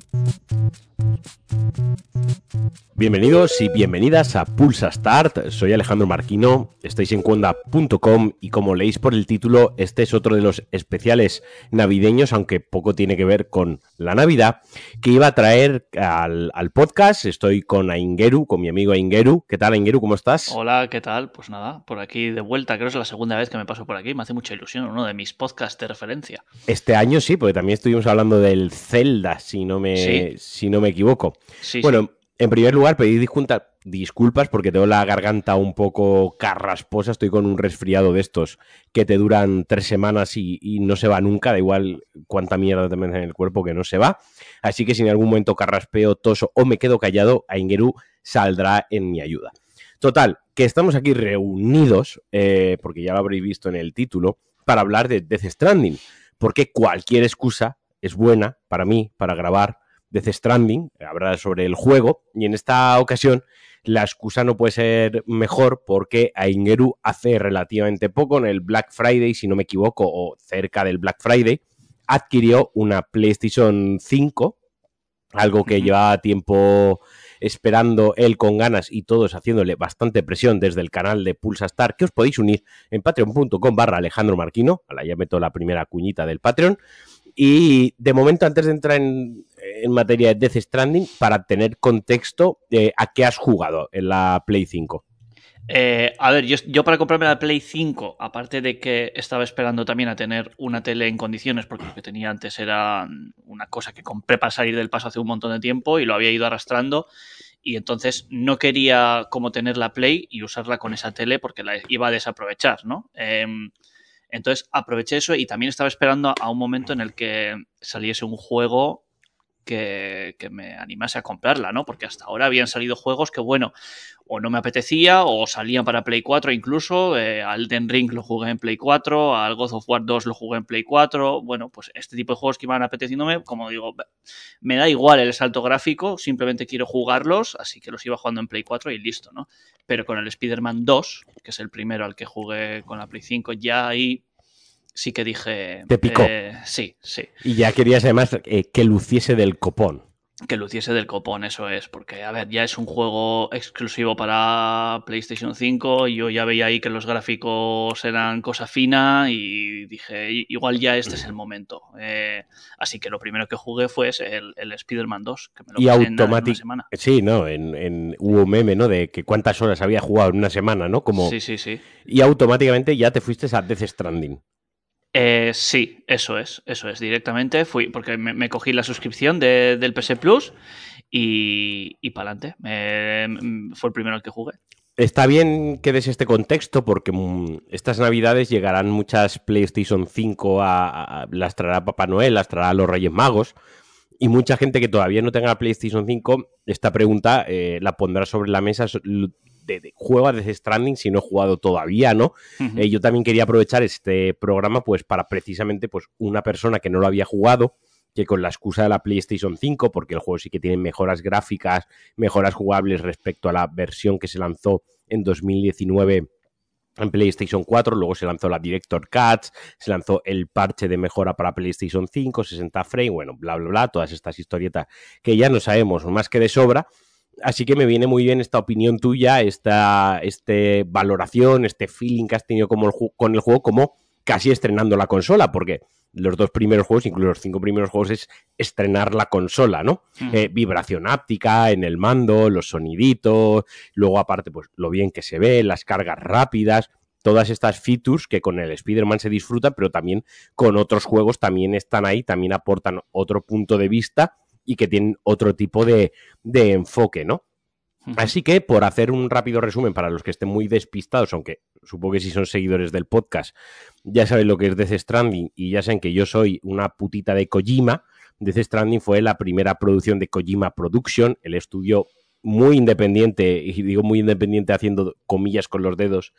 Thank you. Bienvenidos y bienvenidas a Pulsa Start. Soy Alejandro Marquino, estáis en cuenda.com y como leéis por el título, este es otro de los especiales navideños, aunque poco tiene que ver con la Navidad, que iba a traer al, podcast. Estoy con Aingeru, con mi amigo Aingeru. ¿Qué tal, Aingeru? ¿Cómo estás? Hola, ¿qué tal? Pues nada, por aquí de vuelta. Creo que es la segunda vez que me paso por aquí. Me hace mucha ilusión, uno de mis podcasts de referencia. Este año sí, porque también estuvimos hablando del Zelda, si no me, si no me equivoco. Sí, bueno, en primer lugar, pedir disculpas porque tengo la garganta un poco carrasposa. Estoy con un resfriado de estos que te duran tres semanas y, no se va nunca. Da igual cuánta mierda te metes en el cuerpo que no se va. Así que si en algún momento carraspeo, toso o me quedo callado, Aingeru saldrá en mi ayuda. Total, que estamos aquí reunidos, eh, porque ya lo habréis visto en el título, para hablar de Death Stranding. Porque cualquier excusa es buena para mí, para grabar Death Stranding, habrá sobre el juego, y en esta ocasión la excusa no puede ser mejor porque Aingeru hace relativamente poco, en el Black Friday, si no me equivoco, o cerca del Black Friday, adquirió una PlayStation 5, algo que llevaba tiempo esperando él con ganas y todos haciéndole bastante presión desde el canal de Pulsa Star, que os podéis unir en patreon.com barra Alejandro Marquino, la ya meto la primera cuñita del Patreon, y de momento, antes de entrar en, materia de Death Stranding, para tener contexto, eh, ¿a qué has jugado en la Play 5? Eh, a ver, yo, para comprarme la Play 5, aparte de que estaba esperando también a tener una tele en condiciones, porque lo que tenía antes era una cosa que compré para salir del paso hace un montón de tiempo y lo había ido arrastrando. Y entonces no quería como tener la Play y usarla con esa tele porque la iba a desaprovechar, ¿no? Em, entonces aproveché eso y también estaba esperando a un momento en el que saliese un juego que, me animase a comprarla, ¿no? Porque hasta ahora habían salido juegos que, bueno, o no me apetecía o salían para Play 4 incluso. Eh, al Den Ring lo jugué en Play 4, al God of War 2 lo jugué en Play 4. Bueno, pues este tipo de juegos que iban apeteciéndome, como digo, me da igual el salto gráfico, simplemente quiero jugarlos, así que los iba jugando en Play 4 y listo, ¿no? Pero con el Spider-Man 2, que es el primero al que jugué con la Play 5, ya ahí sí que dije. Te picó. Eh, sí, sí. Y ya querías además eh, que luciese del copón. Que luciese del copón, eso es, porque, a ver, ya es un juego exclusivo para PlayStation 5. Y yo ya veía ahí que los gráficos eran cosa fina y dije, igual ya este es el momento. Eh, así que lo primero que jugué fue el, el Spider-Man 2, que me lo y en, una semana. Sí, ¿no? En, en, hubo meme, ¿no? De que cuántas horas había jugado en una semana, ¿no? Como... Sí, sí, sí. Y automáticamente ya te fuiste a Death Stranding. Eh, sí, eso es, eso es. Directamente fui, porque me, cogí la suscripción del PS Plus y, y para adelante. fue el primero que jugué. Está bien que des este contexto porque mm, estas navidades llegarán muchas PlayStation 5 a, las traerá Papá Noel, las traerá los Reyes Magos. Y mucha gente que todavía no tenga PlayStation 5, esta pregunta eh, la pondrá sobre la mesa de, juego a Death Stranding si no he jugado todavía, ¿no? Eh, yo también quería aprovechar este programa pues para precisamente pues una persona que no lo había jugado, que con la excusa de la PlayStation 5, porque el juego sí que tiene mejoras gráficas, mejoras jugables respecto a la versión que se lanzó en 2019 en PlayStation 4, luego se lanzó la Director Cuts, se lanzó el parche de mejora para PlayStation 5, 60 frames, bueno, bla, bla, bla, todas estas historietas que ya no sabemos más que de sobra, Así que me viene muy bien esta opinión tuya, esta, este valoración, este feeling que has tenido como con el juego, como casi estrenando la consola, porque los dos primeros juegos, incluso los cinco primeros juegos, es estrenar la consola, ¿no? Eh, vibración áptica en el mando, los soniditos, luego aparte, pues lo bien que se ve, las cargas rápidas, todas estas features que con el Spider-Man se disfrutan, pero también con otros juegos también están ahí, también aportan otro punto de vista y que tienen otro tipo de, enfoque, ¿no? Así que, por hacer un rápido resumen para los que estén muy despistados, aunque supongo que si son seguidores del podcast, ya saben lo que es Death Stranding y ya saben que yo soy una putita de Kojima. Death Stranding fue la primera producción de Kojima Production, el estudio muy independiente, y digo muy independiente haciendo comillas con los dedos,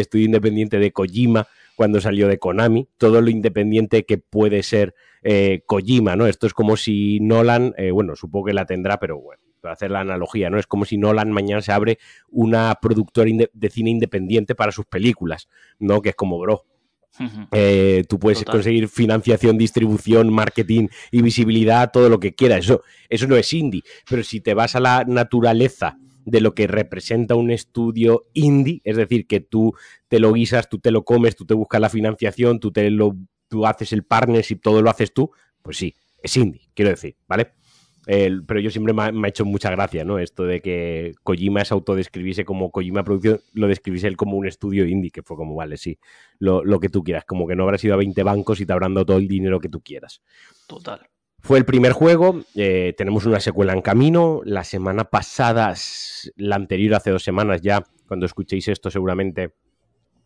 estudio independiente de Kojima cuando salió de Konami, todo lo independiente que puede ser eh, Kojima, ¿no? Esto es como si Nolan, eh, bueno, supongo que la tendrá, pero bueno, para hacer la analogía, ¿no? Es como si Nolan mañana se abre una productora de cine independiente para sus películas, ¿no? Que es como, bro, Eh, tú puedes conseguir financiación, distribución, marketing y visibilidad, todo lo que quieras. Eso, eso no es indie. Pero si te vas a la naturaleza de lo que representa un estudio indie, es decir, que tú te lo guisas, tú te lo comes, tú te buscas la financiación, tú, te lo, tú haces el partnership, todo lo haces tú, pues sí, es indie, quiero decir, ¿vale? pero yo siempre me ha, hecho mucha gracia, ¿no? Esto de que Kojima se autodescribiese como Kojima Producción, lo describiese él como un estudio indie, que fue como, vale, sí, lo, que tú quieras, como que no habrás ido a 20 bancos y te habrán dado todo el dinero que tú quieras. Total. Fue el primer juego, eh, tenemos una secuela en camino. La semana pasada, la anterior, hace dos semanas ya, cuando escuchéis esto seguramente,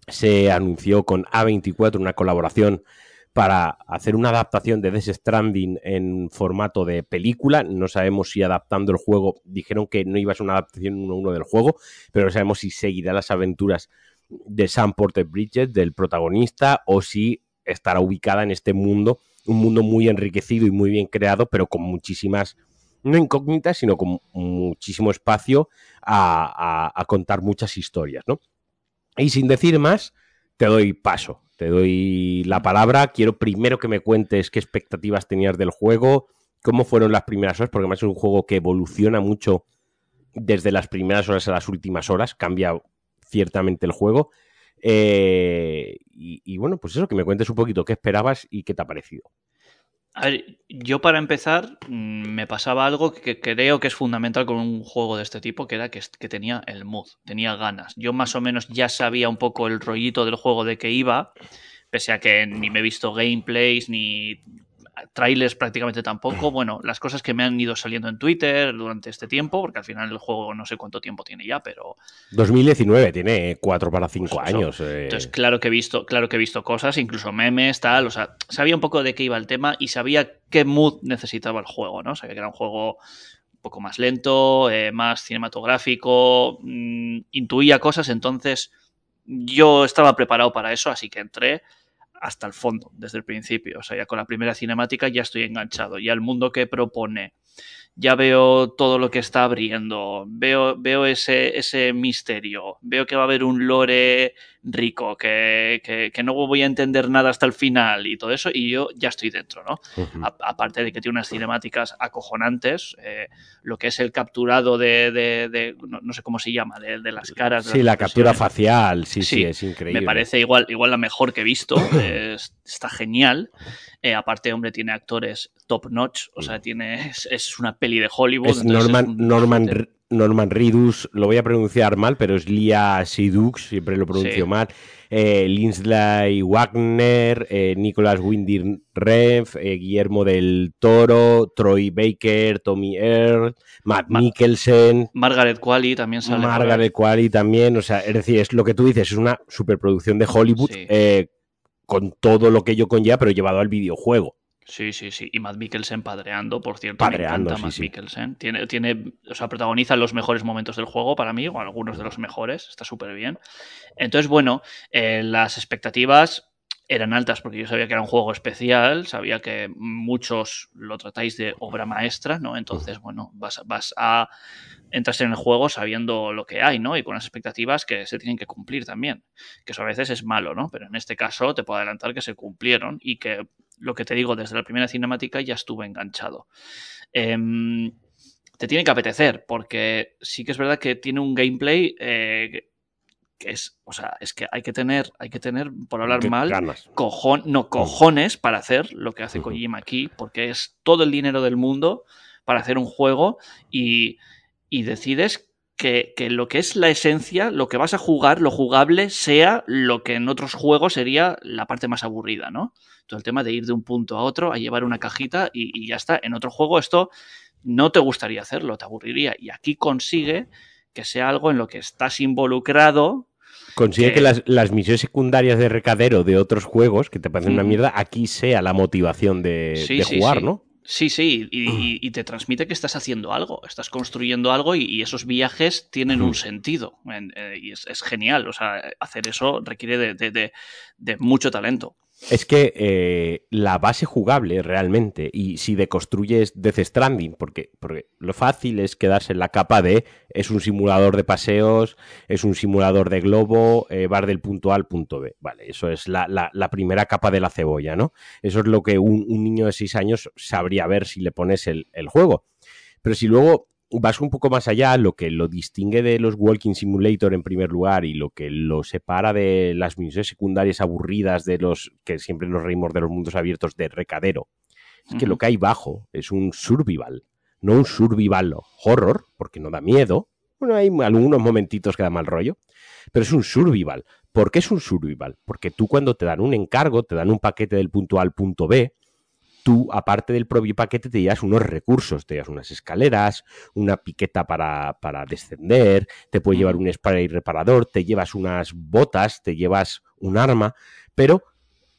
se anunció con A24 una colaboración para hacer una adaptación de Death Stranding en formato de película. No sabemos si adaptando el juego, dijeron que no iba a ser una adaptación uno a uno del juego, pero no sabemos si seguirá las aventuras de Sam Porter Bridget, del protagonista, o si estará ubicada en este mundo un mundo muy enriquecido y muy bien creado, pero con muchísimas, no incógnitas, sino con muchísimo espacio a, contar muchas historias, ¿no? Y sin decir más, te doy paso, te doy la palabra. Quiero primero que me cuentes qué expectativas tenías del juego, cómo fueron las primeras horas, porque además es un juego que evoluciona mucho desde las primeras horas a las últimas horas, cambia ciertamente el juego. Eh, y, bueno, pues eso, que me cuentes un poquito qué esperabas y qué te ha parecido. A ver, yo para empezar mm, me pasaba algo que creo que es fundamental con un juego de este tipo, que era que, que, tenía el mood, tenía ganas. Yo más o menos ya sabía un poco el rollito del juego de que iba, pese a que ni me he visto gameplays ni trailers prácticamente tampoco. Bueno, las cosas que me han ido saliendo en Twitter durante este tiempo, porque al final el juego no sé cuánto tiempo tiene ya, pero. 2019, tiene 4 para 5 pues años. Eh. Entonces, claro que he visto, claro que he visto cosas, incluso memes, tal. O sea, sabía un poco de qué iba el tema y sabía qué mood necesitaba el juego, ¿no? Sabía que era un juego un poco más lento, eh, más cinematográfico, mm, intuía cosas, entonces yo estaba preparado para eso, así que entré hasta el fondo, desde el principio. O sea, ya con la primera cinemática ya estoy enganchado. Ya el mundo que propone, ya veo todo lo que está abriendo, veo, veo ese, ese misterio, veo que va a haber un lore rico, que, que, no voy a entender nada hasta el final y todo eso, y yo ya estoy dentro, ¿no? aparte de que tiene unas cinemáticas acojonantes, eh, lo que es el capturado de, de, no, sé cómo se llama, de, las caras. sí, la captura facial, sí, sí, es increíble. Me parece igual, igual la mejor que he visto, está genial. Eh, aparte, hombre, tiene actores top notch, o sea, tiene, es, una peli de Hollywood. Es Norman, Norman, Norman Ridus, lo voy a pronunciar mal, pero es Lia Sidux, siempre lo pronuncio mal. Eh, Lindsay Wagner, eh, Nicolas Windir Rev, eh, Guillermo del Toro, Troy Baker, Tommy Earl, Matt Mikkelsen. Margaret Qualley también sale. Margaret Qualley también, o sea, es decir, es lo que tú dices, es una superproducción de Hollywood con todo lo que ello conlleva, pero llevado al videojuego. Sí, sí, sí. Y Matt Mikkelsen padreando, por cierto. Padreando, me encanta Matt Mikkelsen. Tiene, tiene, o sea, protagoniza los mejores momentos del juego para mí, o algunos de los mejores. Está súper bien. Entonces, bueno, eh, las expectativas eran altas porque yo sabía que era un juego especial, sabía que muchos lo tratáis de obra maestra, ¿no? Entonces, bueno, vas, vas a entras en el juego sabiendo lo que hay, ¿no? Y con las expectativas que se tienen que cumplir también. Que eso a veces es malo, ¿no? Pero en este caso te puedo adelantar que se cumplieron y que lo que te digo, desde la primera cinemática ya estuve enganchado. Em, te tiene que apetecer, porque sí que es verdad que tiene un gameplay eh, que es, o sea, es que hay que tener, hay que tener, por hablar mal, no mm. cojones para hacer lo que hace Kojima aquí, porque es todo el dinero del mundo para hacer un juego y, y decides que, lo que es la esencia, lo que vas a jugar, lo jugable, sea lo que en otros juegos sería la parte más aburrida, ¿no? Todo el tema de ir de un punto a otro, a llevar una cajita y, ya está. En otro juego esto no te gustaría hacerlo, te aburriría. Y aquí consigue que sea algo en lo que estás involucrado. Consigue que, las, misiones secundarias de recadero de otros juegos, que te parecen una mierda, aquí sea la motivación de, jugar, ¿no? Sí, sí, y, te transmite que estás haciendo algo, estás construyendo algo y, esos viajes tienen un sentido. Eh, y es, genial, o sea, hacer eso requiere de, mucho talento. Es que eh, la base jugable realmente, y si deconstruyes Death Stranding, porque, porque lo fácil es quedarse en la capa de es un simulador de paseos, es un simulador de globo, eh, del punto A al punto B. Vale, eso es la, primera capa de la cebolla, ¿no? Eso es lo que un, niño de 6 años sabría ver si le pones el, el juego. Pero si luego vas un poco más allá, lo que lo distingue de los Walking Simulator en primer lugar y lo que lo separa de las misiones secundarias aburridas de los que siempre nos reímos de los mundos abiertos de recadero, es que lo que hay bajo es un survival, no un survival horror, porque no da miedo. Bueno, hay algunos momentitos que da mal rollo, pero es un survival. ¿Por qué es un survival? Porque tú cuando te dan un encargo, te dan un paquete del punto A al punto B, tú, aparte del propio paquete, te llevas unos recursos, te llevas unas escaleras, una piqueta para, descender, te puede llevar un spray reparador, te llevas unas botas, te llevas un arma, pero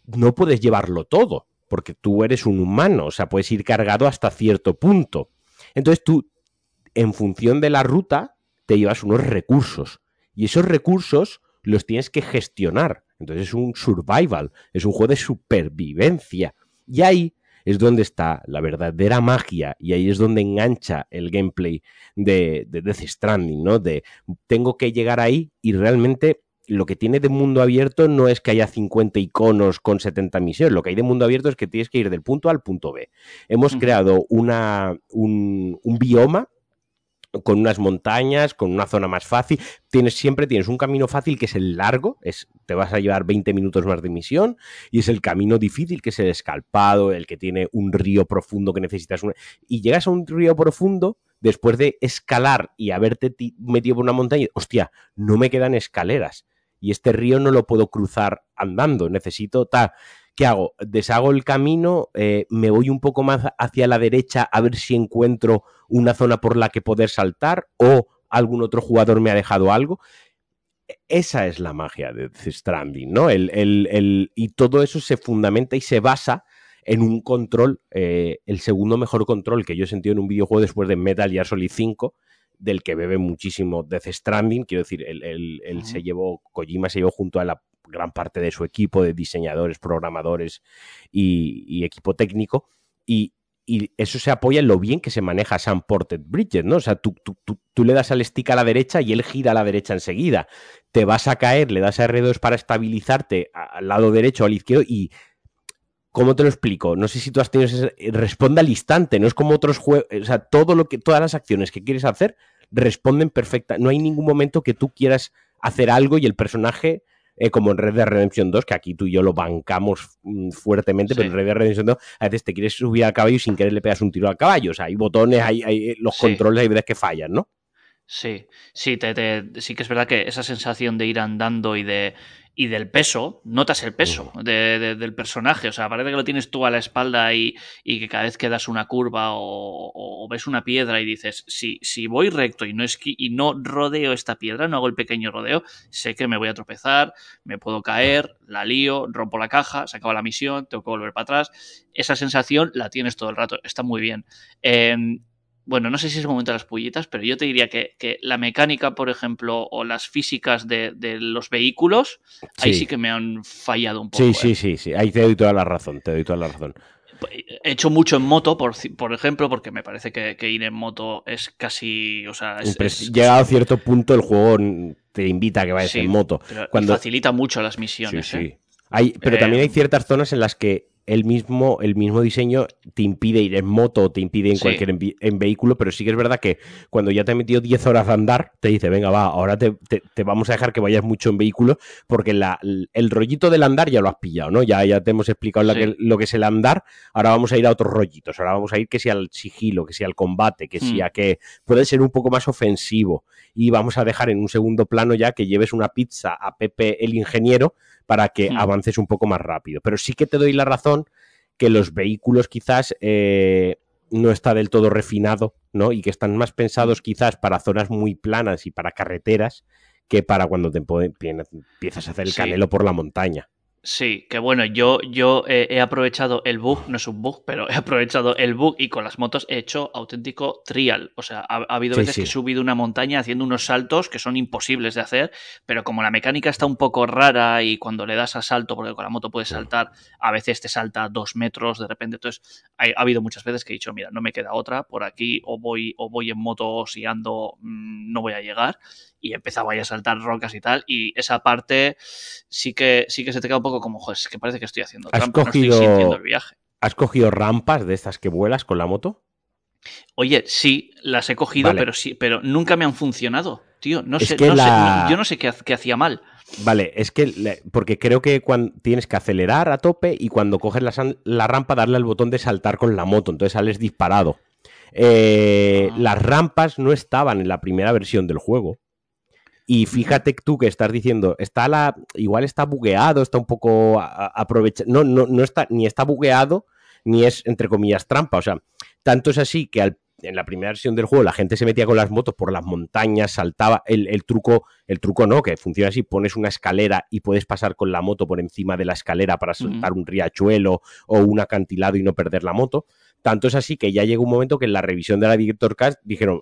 no puedes llevarlo todo, porque tú eres un humano, o sea, puedes ir cargado hasta cierto punto. Entonces tú, en función de la ruta, te llevas unos recursos, y esos recursos los tienes que gestionar. Entonces es un survival, es un juego de supervivencia. Y ahí es donde está la verdadera magia y ahí es donde engancha el gameplay de, Death Stranding, ¿no? De tengo que llegar ahí y realmente lo que tiene de mundo abierto no es que haya 50 iconos con 70 misiones, lo que hay de mundo abierto es que tienes que ir del punto A al punto B. Hemos creado una, un, un bioma con unas montañas, con una zona más fácil. Tienes siempre tienes un camino fácil que es el largo, es te vas a llevar 20 minutos más de misión y es el camino difícil que es el escalpado, el que tiene un río profundo que necesitas y llegas a un río profundo después de escalar y haberte metido por una montaña, hostia, no me quedan escaleras y este río no lo puedo cruzar andando, necesito ta ¿Qué hago? Deshago el camino, eh, me voy un poco más hacia la derecha a ver si encuentro una zona por la que poder saltar o algún otro jugador me ha dejado algo. Esa es la magia de Stranding, ¿no? El, y todo eso se fundamenta y se basa en un control, eh, el segundo mejor control que yo he sentido en un videojuego después de Metal Gear Solid 5, del que bebe muchísimo Death Stranding, quiero decir, él, se llevó, Kojima se llevó junto a la gran parte de su equipo de diseñadores, programadores y, equipo técnico, y, eso se apoya en lo bien que se maneja Sam Ported Bridges, ¿no? O sea, tú, tú, le das al stick a la derecha y él gira a la derecha enseguida. Te vas a caer, le das a R2 para estabilizarte al lado derecho o al izquierdo y ¿Cómo te lo explico? No sé si tú has tenido ese... Responde al instante, no es como otros juegos... O sea, todo lo que, todas las acciones que quieres hacer responden perfecta. No hay ningún momento que tú quieras hacer algo y el personaje, eh, como en Red Dead Redemption 2, que aquí tú y yo lo bancamos mm, fuertemente, pero en Red Dead Redemption 2 a veces te quieres subir al caballo y sin querer le pegas un tiro al caballo. O sea, hay botones, hay, hay los controles, hay veces que fallan, ¿no? Sí, sí, te, sí que es verdad que esa sensación de ir andando y de y del peso, notas el peso del personaje. O sea, parece que lo tienes tú a la espalda y, que cada vez que das una curva o, ves una piedra y dices, si, si voy recto y no, y no rodeo esta piedra, no hago el pequeño rodeo, sé que me voy a tropezar, me puedo caer, la lío, rompo la caja, se acaba la misión, tengo que volver para atrás. Esa sensación la tienes todo el rato, está muy bien. Em, bueno, no sé si es el momento de las pullitas, pero yo te diría que, la mecánica, por ejemplo, o las físicas de, los vehículos, ahí sí que me han fallado un poco. Sí, sí, ¿eh? sí, sí, ahí te doy toda la razón, te doy toda la razón. He hecho mucho en moto, por, por ejemplo, porque me parece que, ir en moto es casi. O sea, Llegado a cierto punto, el juego te invita a que vayas en moto. Cuando... Facilita mucho las misiones. Sí, sí. ¿eh? Hay, pero también hay ciertas zonas en las que el mismo, el mismo diseño te impide ir en moto o te impide en cualquier en, vehículo, pero sí que es verdad que cuando ya te he metido 10 horas de andar, te dice, venga, va, ahora te, vamos a dejar que vayas mucho en vehículo, porque la, el rollito del andar ya lo has pillado, ¿no? Ya, ya te hemos explicado lo que es el andar, ahora vamos a ir a otros rollitos, ahora vamos a ir que sea al sigilo, que sea al combate, que sea hmm. que puede ser un poco más ofensivo y vamos a dejar en un segundo plano ya que lleves una pizza a Pepe el ingeniero para que hmm. avances un poco más rápido. Pero sí que te doy la razón que los vehículos quizás eh, no está del todo refinado, ¿no? Y que están más pensados quizás para zonas muy planas y para carreteras que para cuando te empiezas a hacer el canelo por la montaña. Sí, que bueno, yo, yo he aprovechado el bug, no es un bug, pero he aprovechado el bug y con las motos he hecho auténtico trial. O sea, ha, habido veces que he subido una montaña haciendo unos saltos que son imposibles de hacer, pero como la mecánica está un poco rara y cuando le das a salto, porque con la moto puedes saltar, a veces te salta dos metros de repente. Entonces, ha, habido muchas veces que he dicho, mira, no me queda otra, por aquí o voy, o voy en moto si ando, mm, no voy a llegar y empezaba a saltar rocas y tal. Y esa parte sí que, sí que se te queda un poco como, joder, es que parece que estoy haciendo ¿Has cogido, el viaje. ¿Has cogido rampas de estas que vuelas con la moto? Oye, sí, las he cogido, pero sí, pero nunca me han funcionado, tío. No sé, yo no sé qué, hacía mal. Vale, es que porque creo que cuando tienes que acelerar a tope y cuando coges la, la rampa darle al botón de saltar con la moto, entonces sales disparado. Eh, ah. Las rampas no estaban en la primera versión del juego. Y fíjate tú que estás diciendo, está la, igual está bugueado, está un poco aprovechado. No, no, no está, ni está bugueado, ni es, entre comillas, trampa. O sea, tanto es así que en la primera versión del juego la gente se metía con las motos por las montañas, saltaba. El, truco, el truco no, que funciona así: pones una escalera y puedes pasar con la moto por encima de la escalera para saltar un riachuelo o un acantilado y no perder la moto. Tanto es así que ya llegó un momento que en la revisión de la Director Cast dijeron,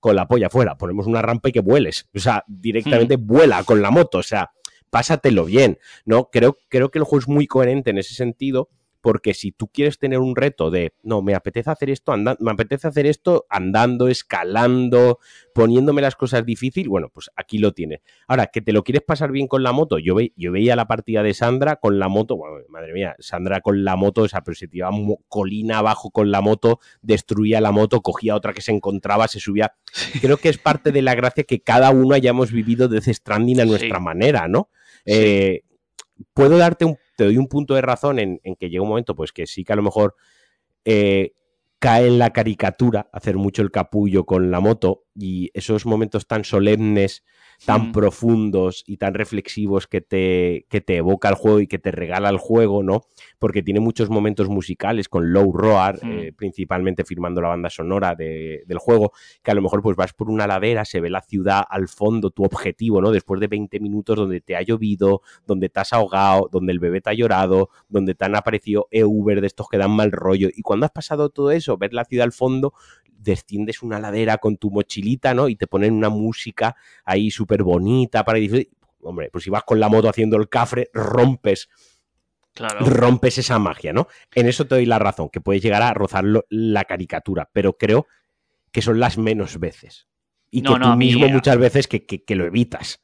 con la polla fuera, ponemos una rampa y que vueles. O sea, directamente hmm. vuela con la moto. O sea, pásatelo bien. ¿no? Creo, creo que el juego es muy coherente en ese sentido porque si tú quieres tener un reto de, no, me apetece hacer esto andando, me apetece hacer esto andando, escalando, poniéndome las cosas difíciles, bueno, pues aquí lo tienes. Ahora, que te lo quieres pasar bien con la moto, yo, ve, yo veía la partida de Sandra con la moto, bueno, madre mía, Sandra con la moto, o sea, pero se tiraba colina abajo con la moto, destruía la moto, cogía otra que se encontraba, se subía. Creo que es parte de la gracia que cada uno hayamos vivido desde Stranding a nuestra manera, ¿no? Eh, puedo darte un te doy un punto de razón en, que llega un momento, pues que sí que a lo mejor eh, cae en la caricatura hacer mucho el capullo con la moto y esos momentos tan solemnes tan profundos y tan reflexivos que te, que te evoca el juego y que te regala el juego, ¿no? Porque tiene muchos momentos musicales con Low Roar, eh, principalmente firmando la banda sonora del juego, que a lo mejor pues vas por una ladera, se ve la ciudad al fondo, tu objetivo, ¿no? Después de 20 minutos donde te ha llovido, donde te has ahogado, donde el bebé te ha llorado, donde te han aparecido e-Uber de estos que dan mal rollo. Y cuando has pasado todo eso, ver la ciudad al fondo, desciendes una ladera con tu mochilita, ¿no? Y te ponen una música ahí súper bonita para decir, hombre, pues si vas con la moto haciendo el cafre, rompes. Claro. Rompes esa magia, ¿no? En eso te doy la razón, que puedes llegar a rozar la caricatura, pero creo que son las menos veces. Y que tú mismo eh, muchas veces que, que, lo evitas.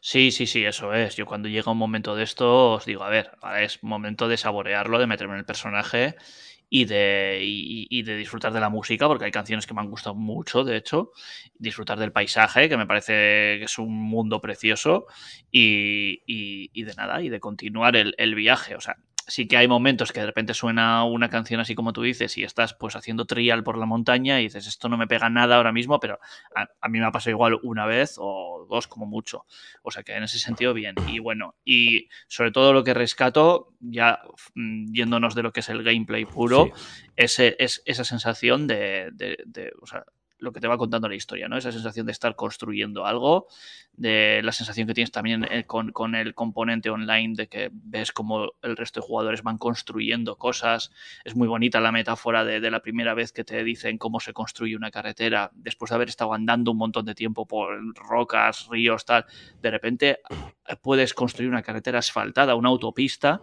Sí, sí, sí, eso es. Yo cuando llega un momento de esto os digo, a ver, es momento de saborearlo, de meterme en el personaje y de, y, de disfrutar de la música, porque hay canciones que me han gustado mucho, de hecho, disfrutar del paisaje, que me parece que es un mundo precioso, y, y de nada, y de continuar el, el viaje. O sea, sí que hay momentos que de repente suena una canción así como tú dices y estás pues haciendo trial por la montaña y dices esto no me pega nada ahora mismo, pero a, mí me ha pasado igual una vez o dos como mucho. O sea que en ese sentido bien. Y bueno, y sobre todo lo que rescato, ya mm, yéndonos de lo que es el gameplay puro, ese, es esa sensación de, de, de o sea, lo que te va contando la historia, ¿no? Esa sensación de estar construyendo algo, de la sensación que tienes también eh, con, el componente online de que ves cómo el resto de jugadores van construyendo cosas. Es muy bonita la metáfora de, la primera vez que te dicen cómo se construye una carretera, después de haber estado andando un montón de tiempo por rocas, ríos, tal. De repente eh, puedes construir una carretera asfaltada, una autopista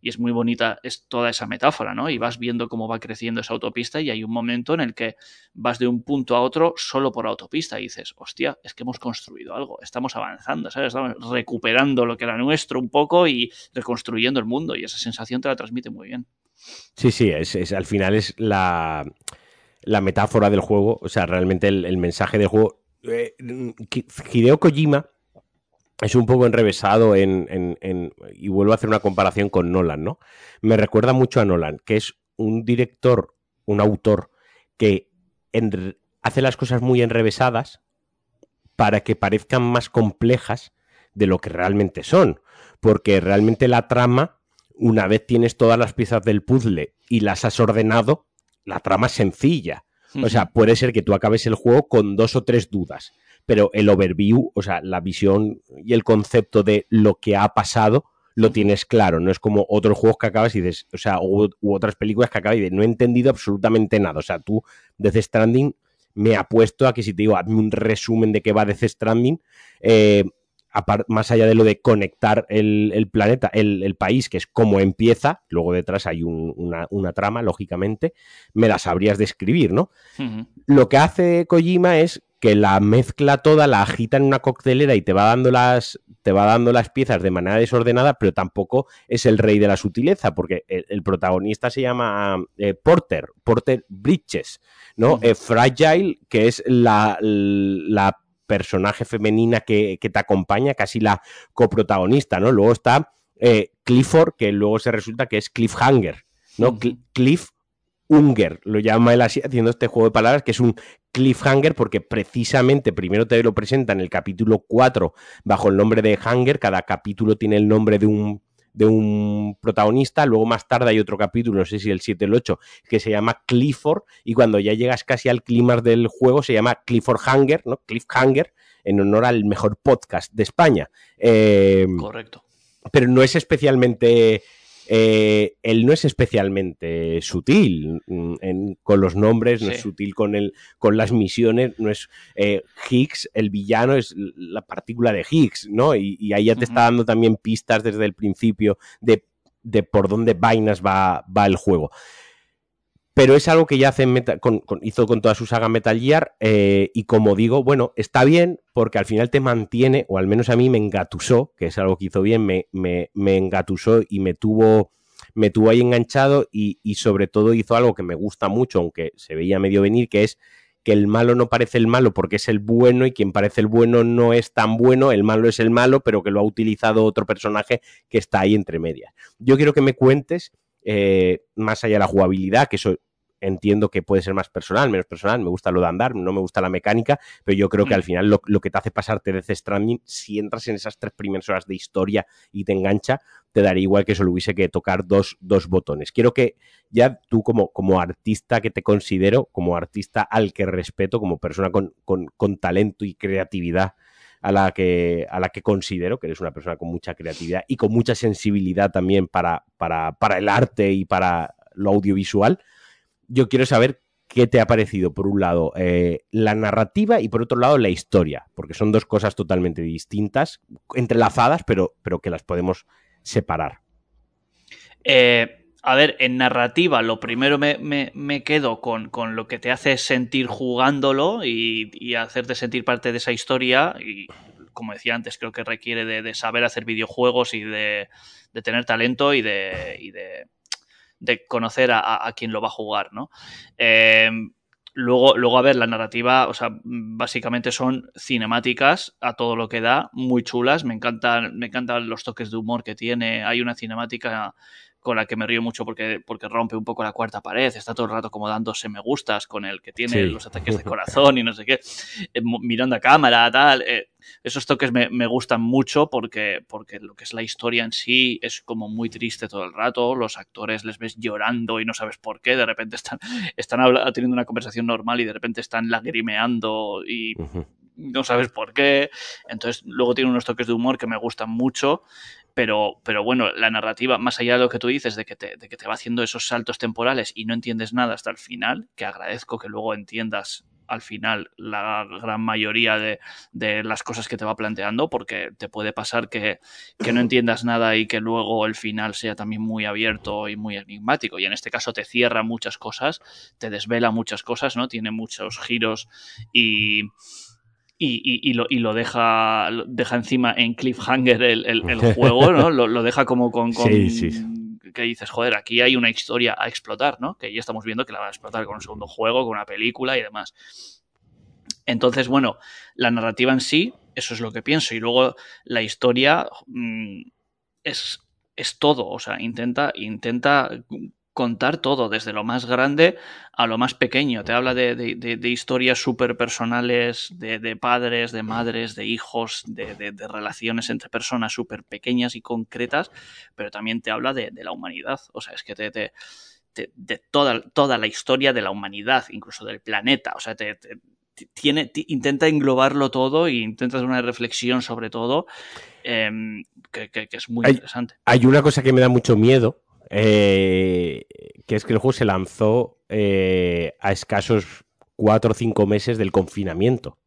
y es muy bonita es toda esa metáfora, ¿no? Y vas viendo cómo va creciendo esa autopista y hay un momento en el que vas de un punto a otro solo por autopista y dices, hostia, es que hemos construido algo, estamos avanzando, ¿sabes? Estamos recuperando lo que era nuestro un poco y reconstruyendo el mundo y esa sensación te la transmite muy bien. Sí, sí, es, al final es la, la, metáfora del juego, o sea, realmente el, mensaje del juego. Eh, Hideo Kojima es un poco enrevesado en, y vuelvo a hacer una comparación con Nolan, ¿no? Me recuerda mucho a Nolan, que es un director, un autor que hace las cosas muy enrevesadas para que parezcan más complejas de lo que realmente son, porque realmente la trama, una vez tienes todas las piezas del puzzle y las has ordenado, la trama es sencilla. O sea, puede ser que tú acabes el juego con dos o tres dudas pero el overview, o sea, la visión y el concepto de lo que ha pasado, lo tienes claro. No es como otros juegos que acabas y dices, o sea, u, otras películas que acabas y dices, no he entendido absolutamente nada. O sea, tú, Death Stranding, me apuesto a que si te digo, hazme un resumen de qué va Death Stranding, eh, más allá de lo de conectar el, planeta, el, país, que es como empieza, luego detrás hay una, trama, lógicamente, me la sabrías describir, ¿no? Lo que hace Kojima es que la mezcla toda, la agita en una coctelera y te va dando las, te va dando las piezas de manera desordenada, pero tampoco es el rey de la sutileza, porque el, protagonista se llama eh, Porter, Porter Bridges, ¿no? Eh, Fragile, que es la, la personaje femenina que, te acompaña, casi la coprotagonista, ¿no? Luego está eh, Clifford, que luego se resulta que es Cliffhanger, ¿no? Cliff Unger, lo llama él así, haciendo este juego de palabras, que es un cliffhanger, porque precisamente primero te lo presenta en el capítulo 4 bajo el nombre de Hanger, cada capítulo tiene el nombre de un de un protagonista, luego más tarde hay otro capítulo, no sé si el 7 o el 8, que se llama Clifford, y cuando ya llegas casi al clima del juego se llama Clifford Hanger, ¿no? Cliffhanger, en honor al mejor podcast de España. Em, Correcto. Pero no es especialmente eh, él no es especialmente sutil mm, con los nombres, no es sutil con, el, con las misiones, no es eh, Higgs, el villano es la partícula de Higgs, ¿no? Y, ahí ya te está dando también pistas desde el principio de, por dónde vainas va, va el juego pero es algo que ya hace hizo con toda su saga Metal Gear eh, y como digo, bueno, está bien porque al final te mantiene, o al menos a mí me engatusó, que es algo que hizo bien, me, me, engatusó y me tuvo, me tuvo ahí enganchado y, sobre todo hizo algo que me gusta mucho, aunque se veía medio venir, que es que el malo no parece el malo porque es el bueno y quien parece el bueno no es tan bueno, el malo es el malo, pero que lo ha utilizado otro personaje que está ahí entre medias. Yo quiero que me cuentes, eh, más allá de la jugabilidad, que eso entiendo que puede ser más personal, menos personal, me gusta lo de andar, no me gusta la mecánica, pero yo creo que al mm. final lo, que te hace pasarte de Stranding, si entras en esas tres primeras horas de historia y te engancha, te daría igual que solo hubiese que tocar dos, dos botones. Quiero que ya tú como, como artista que te considero, como artista al que respeto, como persona con, con, talento y creatividad, a la, que, a la que considero que eres una persona con mucha creatividad y con mucha sensibilidad también para, para, para el arte y para lo audiovisual yo quiero saber qué te ha parecido, por un lado, eh, la narrativa y por otro lado, la historia, porque son dos cosas totalmente distintas, entrelazadas, pero, pero que las podemos separar. Eh, a ver, en narrativa, lo primero me, quedo con, lo que te hace sentir jugándolo y, hacerte sentir parte de esa historia. Y como decía antes, creo que requiere de, saber hacer videojuegos y de, tener talento y de de conocer a, quien lo va a jugar, ¿no? Em, luego, luego, a ver, la narrativa, o sea, básicamente son cinemáticas a todo lo que da, muy chulas. Me encantan, me encantan los toques de humor que tiene. Hay una cinemática con la que me río mucho porque, porque rompe un poco la cuarta pared, está todo el rato como dándose me gustas con el que tiene los ataques de corazón y no sé qué, eh, mirando a cámara, tal. Eh, esos toques me, gustan mucho porque, porque lo que es la historia en sí es como muy triste todo el rato, los actores les ves llorando y no sabes por qué, de repente están, están teniendo una conversación normal y de repente están lagrimeando y... no sabes por qué. Entonces, luego tiene unos toques de humor que me gustan mucho pero, pero bueno, la narrativa, más allá de lo que tú dices, de que, te, de que te va haciendo esos saltos temporales y no entiendes nada hasta el final, que agradezco que luego entiendas al final la gran mayoría de, de, las cosas que te va planteando, porque te puede pasar que, que, no entiendas nada y que luego el final sea también muy abierto y muy enigmático. Y en este caso te cierra muchas cosas, te desvela muchas cosas, ¿no? Tiene muchos giros y y, lo, y lo deja, deja encima en cliffhanger el, el, juego, ¿no? Lo, deja como con, que dices, joder, aquí hay una historia a explotar, ¿no? Que ya estamos viendo que la va a explotar con un segundo juego, con una película y demás. Entonces, bueno, la narrativa en sí, eso es lo que pienso. Y luego la historia mm, es, es todo. O sea, intenta, intenta contar todo, desde lo más grande a lo más pequeño. Te habla de, historias súper personales, de, padres, de madres, de hijos, de, relaciones entre personas súper pequeñas y concretas, pero también te habla de, la humanidad. O sea, es que te, de toda, toda la historia de la humanidad, incluso del planeta. O sea, te, tiene, intenta englobarlo todo e intenta hacer una reflexión sobre todo em, que, es muy interesante. Hay una cosa que me da mucho miedo, eh, que es que el juego se lanzó eh, a escasos cuatro o cinco meses del confinamiento.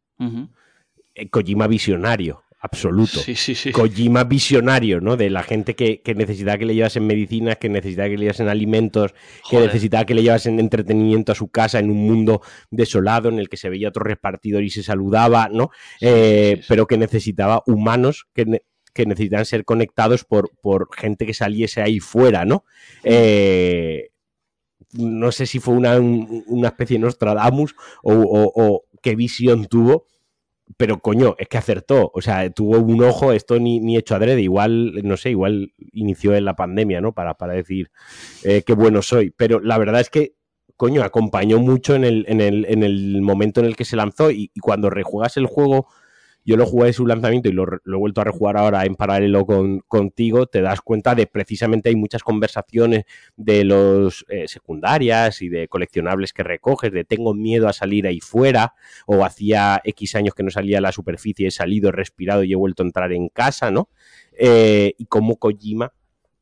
Kojima visionario absoluto. Sí, sí, sí. Kojima visionario, ¿no? De la gente que, que necesitaba que le llevasen medicinas, que necesitaba que le llevasen alimentos, que necesitaba que le llevasen entretenimiento a su casa en un mundo desolado en el que se veía otro repartidor y se saludaba, ¿no? Eh, pero que necesitaba humanos que, que necesitaban ser conectados por, por gente que saliese ahí fuera, ¿no? Eh, no sé si fue una, una especie de Nostradamus o, o qué visión tuvo, pero coño, es que acertó. O sea, tuvo un ojo, esto ni, ni hecho adrede. Igual, no sé, igual inició en la pandemia, ¿no? Para, para decir eh, qué bueno soy. Pero la verdad es que, coño, acompañó mucho en el, en el, en el momento en el que se lanzó. Y, y cuando rejuegas el juego yo lo jugué en su lanzamiento y lo, he vuelto a rejugar ahora en paralelo con, contigo, te das cuenta de precisamente hay muchas conversaciones de los eh, secundarias y de coleccionables que recoges, de tengo miedo a salir ahí fuera, o hacía X años que no salía a la superficie, he salido, he respirado y he vuelto a entrar en casa, ¿no? Eh, y cómo Kojima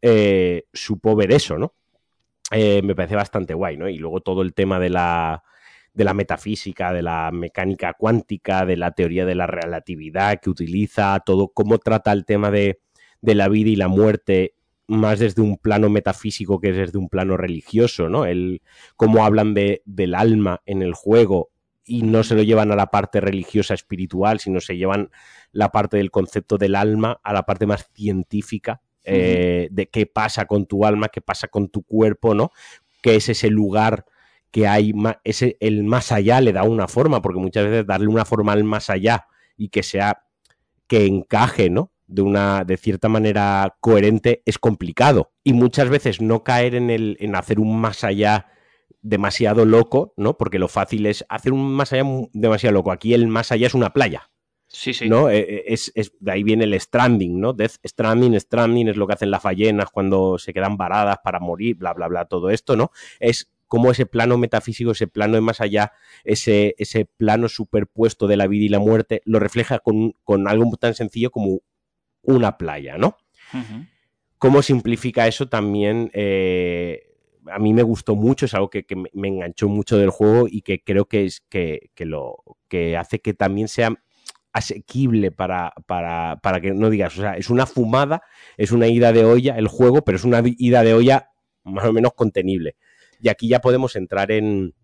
eh, supo ver eso, ¿no? me parece bastante guay, ¿no? Y luego todo el tema de la de la metafísica, de la mecánica cuántica, de la teoría de la relatividad que utiliza, todo cómo trata el tema de, la vida y la muerte más desde un plano metafísico que desde un plano religioso, ¿no? El, cómo hablan de, del alma en el juego y no se lo llevan a la parte religiosa espiritual, sino se llevan la parte del concepto del alma a la parte más científica eh, de qué pasa con tu alma, qué pasa con tu cuerpo, ¿no? Que es ese lugar que hay ese, el más allá le da una forma, porque muchas veces darle una forma al más allá y que sea que encaje, ¿no? De una, de cierta manera coherente, es complicado. Y muchas veces no caer en el, en hacer un más allá demasiado loco, ¿no? Porque lo fácil es hacer un más allá demasiado loco. Aquí el más allá es una playa. Sí, sí. ¿no? Eh, eh, es, es, de ahí viene el stranding, ¿no? Death stranding, stranding es lo que hacen las ballenas cuando se quedan varadas para morir, bla, bla, bla, todo esto, ¿no? Es cómo ese plano metafísico, ese plano de más allá, ese, ese plano superpuesto de la vida y la muerte, lo refleja con, algo tan sencillo como una playa, ¿no? ¿Cómo simplifica eso también? Eh, a mí me gustó mucho, es algo que, me enganchó mucho del juego y que creo que es que, lo que hace que también sea asequible para, para, para, que no digas, o sea, es una fumada, es una ida de olla el juego, pero es una ida de olla más o menos contenible. Y aquí ya podemos entrar en,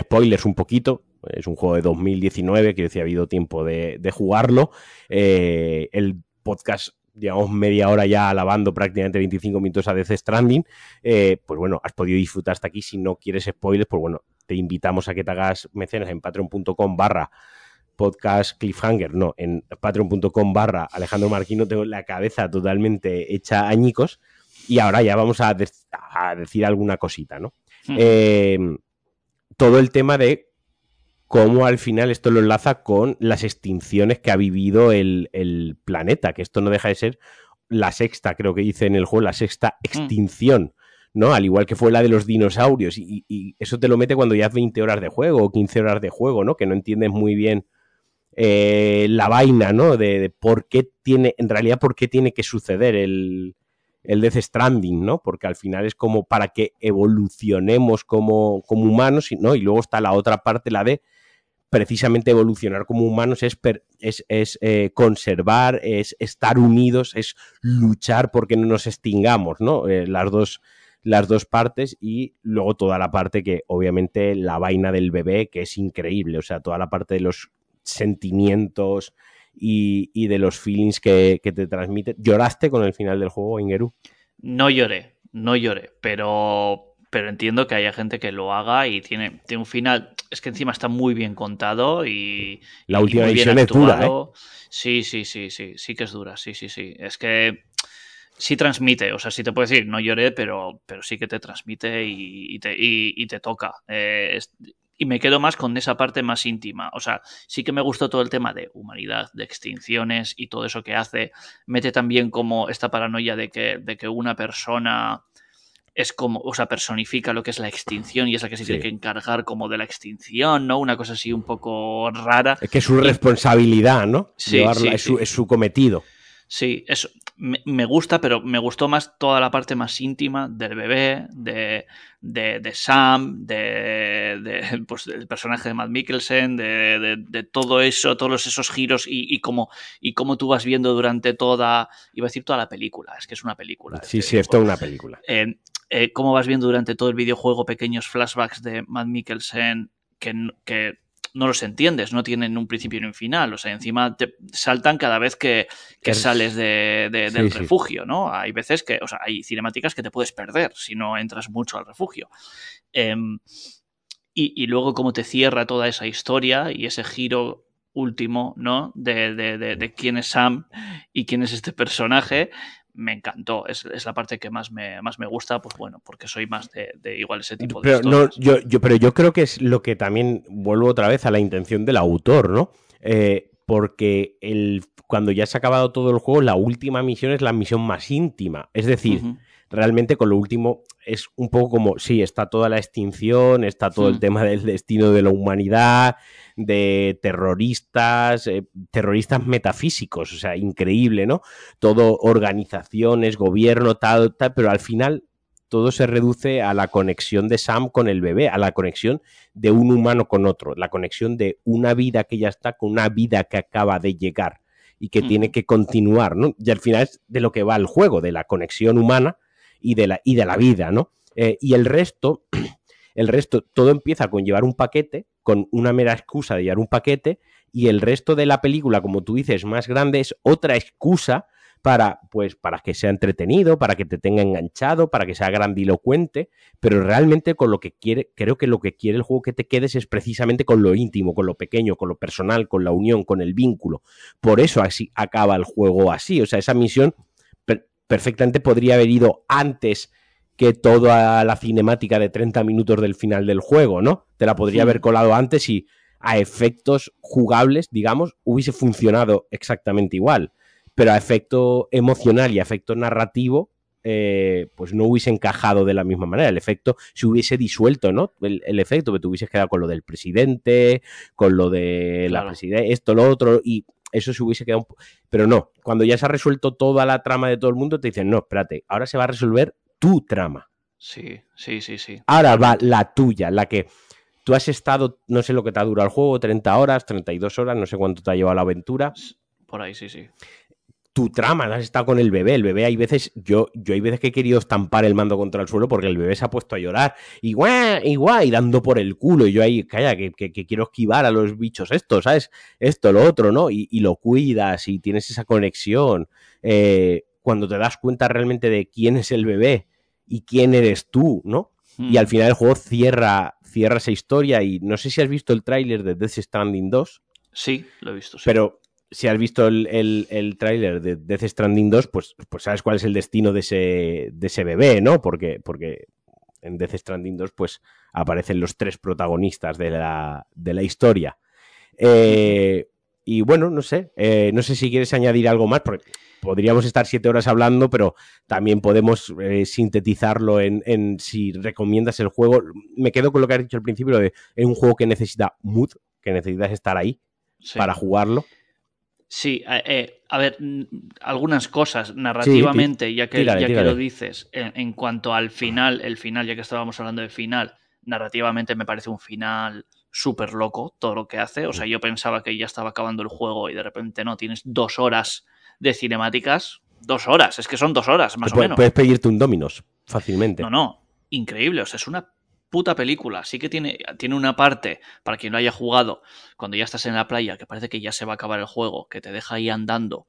spoilers un poquito. Es un juego de 2019, que decía, ha habido tiempo de, jugarlo. Eh, el podcast digamos, media hora ya alabando prácticamente 25 minutos a Death Stranding, eh, pues bueno, has podido disfrutar hasta aquí. Si no quieres spoilers, pues bueno, te invitamos a que te hagas mecenas en patreon.com barra podcast cliffhanger, no, en patreon.com barra Alejandro Marquino tengo la cabeza totalmente hecha añicos y ahora ya vamos a, decir alguna cosita, ¿no? Em, todo el tema de cómo al final esto lo enlaza con las extinciones que ha vivido el, planeta, que esto no deja de ser la sexta, creo que dice en el juego, la sexta mm. extinción. ¿no? Al igual que fue la de los dinosaurios. Y, eso te lo mete cuando ya has 20 horas de juego o 15 horas de juego, ¿no? Que no entiendes muy bien eh, la vaina, ¿no? De, de, por qué tiene, en realidad, por qué tiene que suceder el, el Death Stranding, ¿no? Porque al final es como para que evolucionemos como, como humanos, ¿no? Y luego está la otra parte, la de precisamente evolucionar como humanos es, es, eh, conservar, es estar unidos, es luchar porque no nos extingamos, ¿no? Eh, las, dos, las dos partes y luego toda la parte que obviamente la vaina del bebé, que es increíble, o sea, toda la parte de los sentimientos, y, de los feelings que, te transmite. ¿Lloraste con el final del juego, Ingeru? No lloré, no lloré, pero, pero entiendo que haya gente que lo haga y tiene, tiene un final. Es que encima está muy bien contado y. La última edición es dura, ¿eh? Sí, sí, sí, sí, sí que es dura, sí, sí, sí. Es que sí transmite, o sea, sí te puedo decir, no lloré, pero, pero sí que te transmite y, te, y, te, toca. Eh, y me quedo más con esa parte más íntima. O sea, sí que me gustó todo el tema de humanidad, de extinciones y todo eso que hace. Mete también como esta paranoia de que, de que una persona es como, o sea, personifica lo que es la extinción y es la que se tiene que encargar como de la extinción, ¿no? Una cosa así un poco rara. Es que es su responsabilidad, ¿no? Sí, Llevarla, es, su, es su cometido. Sí, eso me, gusta, pero me gustó más toda la parte más íntima del bebé, de, de, Sam, de, pues, del personaje de Matt Mikkelsen, de, todo eso, todos esos giros y, y, cómo, y cómo tú vas viendo durante toda, iba a decir toda la película, es que es una película. Sí, sí, es toda una película. Eh, eh, cómo vas viendo durante todo el videojuego pequeños flashbacks de Matt Mikkelsen que, que no los entiendes, no tienen un principio ni un final. O sea, encima te saltan cada vez que, sales del refugio, ¿no? Hay veces que, o sea, hay cinemáticas que te puedes perder si no entras mucho al refugio. Em, y, luego cómo te cierra toda esa historia y ese giro último, ¿no? De, de, quién es Sam y quién es este personaje, me encantó. Es, la parte que más me, más me gusta, pues bueno, porque soy más de, igual ese tipo de pero No, yo, yo, pero yo creo que es lo que también vuelvo otra vez a la intención del autor, ¿no? Eh, porque el, cuando ya se ha acabado todo el juego, la última misión es la misión más íntima. Es decir, realmente con lo último es un poco como, sí, está toda la extinción, está todo el hmm. tema del destino de la humanidad, de terroristas, eh, terroristas metafísicos, o sea, increíble, ¿no? Todo organizaciones, gobierno, tal, tal, pero al final todo se reduce a la conexión de Sam con el bebé, a la conexión de un humano con otro, la conexión de una vida que ya está con una vida que acaba de llegar y que tiene que continuar, ¿no? Y al final es de lo que va el juego, de la conexión humana y de la, y de la vida, ¿no? Eh, y el resto, el resto, todo empieza con llevar un paquete, con una mera excusa de llevar un paquete, y el resto de la película, como tú dices, más grande, es otra excusa para, pues, para que sea entretenido, para que te tenga enganchado, para que sea grandilocuente, pero realmente con lo que quiere, creo que lo que quiere el juego que te quedes es precisamente con lo íntimo, con lo pequeño, con lo personal, con la unión, con el vínculo. Por eso así acaba el juego así, o sea, esa misión perfectamente podría haber ido antes que toda la cinemática de 30 minutos del final del juego, ¿no? Te la podría haber colado antes y a efectos jugables, digamos, hubiese funcionado exactamente igual. Pero a efecto emocional y a efecto narrativo, eh, pues no hubiese encajado de la misma manera. El efecto se hubiese disuelto, ¿no? El, efecto que te hubieses quedado con lo del presidente, con lo de la presidenta, esto, lo otro, y eso se hubiese quedado un Pero no, cuando ya se ha resuelto toda la trama de todo el mundo, te dicen, no, espérate, ahora se va a resolver tu trama. Sí, sí, sí, sí. Ahora va la tuya, la que tú has estado, no sé lo que te ha durado el juego, 30 horas, 32 horas, no sé cuánto te ha llevado la aventura. Por ahí, sí, sí tu trama, has estado con el bebé. El bebé hay veces, yo, yo hay veces que he querido estampar el mando contra el suelo porque el bebé se ha puesto a llorar y guay, y y dando por el culo. Y yo ahí, calla, que, quiero esquivar a los bichos estos, ¿sabes? Esto, lo otro, ¿no? Y, lo cuidas y tienes esa conexión. Eh, cuando te das cuenta realmente de quién es el bebé y quién eres tú, ¿no? Y al hmm. final el juego cierra, cierra esa historia y no sé si has visto el tráiler de Death Stranding 2. Sí, lo he visto. Sí. Pero si has visto el, el, tráiler de Death Stranding 2, pues, pues sabes cuál es el destino de ese, de ese bebé, ¿no? Porque, porque en Death Stranding 2 pues aparecen los tres protagonistas de la, de la historia. Eh, y bueno, no sé, eh, no sé si quieres añadir algo más, porque podríamos estar siete horas hablando, pero también podemos eh, sintetizarlo en, en, si recomiendas el juego. Me quedo con lo que has dicho al principio, de es un juego que necesita mood, que necesitas estar ahí para jugarlo. Sí, eh, a ver, algunas cosas narrativamente, ya que, ya que lo dices, en, cuanto al final, el final, ya que estábamos hablando del final, narrativamente me parece un final súper loco todo lo que hace. O sea, yo pensaba que ya estaba acabando el juego y de repente no, tienes dos horas de cinemáticas. Dos horas, es que son dos horas, más o menos. Puedes pedirte un Dominos fácilmente. No, no, increíble. O sea, es una puta película. Sí que tiene, tiene una parte, para quien lo haya jugado, cuando ya estás en la playa, que parece que ya se va a acabar el juego, que te deja ahí andando,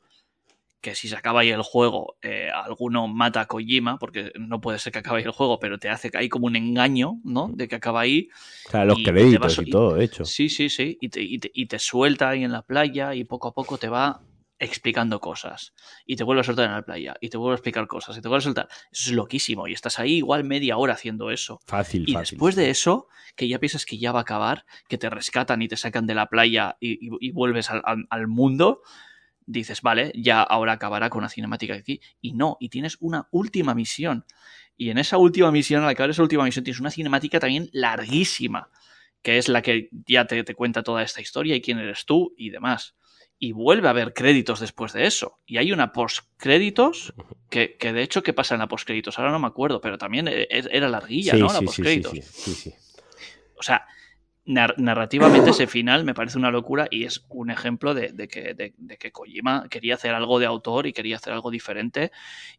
que si se acaba ahí el juego, eh, alguno mata a Kojima, porque no puede ser que acabe ahí el juego, pero te hace ahí como un engaño, ¿no? De que acaba ahí. Claro, los créditos y, todo, hecho. Sí, sí, sí. Y te, y, te, y te suelta ahí en la playa y poco a poco te va explicando cosas y te vuelve a soltar en la playa y te vuelve a explicar cosas y te vuelve a soltar. Eso es loquísimo y estás ahí igual media hora haciendo eso. Fácil. Y después de eso, que ya piensas que ya va a acabar, que te rescatan y te sacan de la playa y, vuelves al, mundo, dices, vale, ya ahora acabará con una cinemática aquí. Y no, y tienes una última misión. Y en esa última misión, al acabar esa última misión, tienes una cinemática también larguísima, que es la que ya te, te cuenta toda esta historia y quién eres tú y demás y vuelve a haber créditos después de eso. Y hay una post-créditos que, que, de hecho, ¿qué pasa en la post-créditos? Ahora no me acuerdo, pero también e, e, era larguilla, ¿no? La post-créditos. Sí, sí, o sea, narrativamente ese final me parece una locura y es un ejemplo de, que, de, que, Kojima quería hacer algo de autor y quería hacer algo diferente.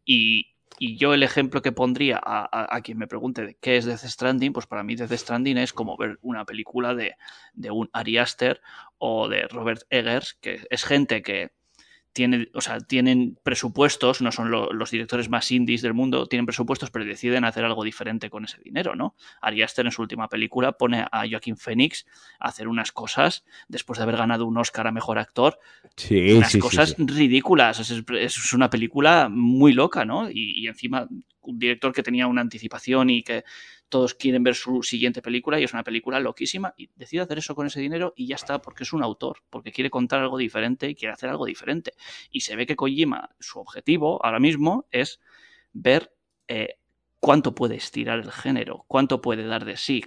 Y, y yo el ejemplo que pondría a, quien me pregunte qué es Death Stranding, pues para mí Death Stranding es como ver una película de, de un Ari Aster o de Robert Eggers, que es gente que tiene, o sea, tienen presupuestos, no son los directores más indies del mundo, tienen presupuestos, pero deciden hacer algo diferente con ese dinero, ¿no? Ari Aster en su última película pone a Joaquín Phoenix a hacer unas cosas, después de haber ganado un Oscar a Mejor Actor, sí, unas cosas ridículas. Es, una película muy loca, ¿no? y encima un director que tenía una anticipación y que todos quieren ver su siguiente película y es una película loquísima y decide hacer eso con ese dinero y ya está porque es un autor, porque quiere contar algo diferente y quiere hacer algo diferente. Y se ve que Kojima, su objetivo ahora mismo es ver eh, cuánto puede estirar el género, cuánto puede dar de sí,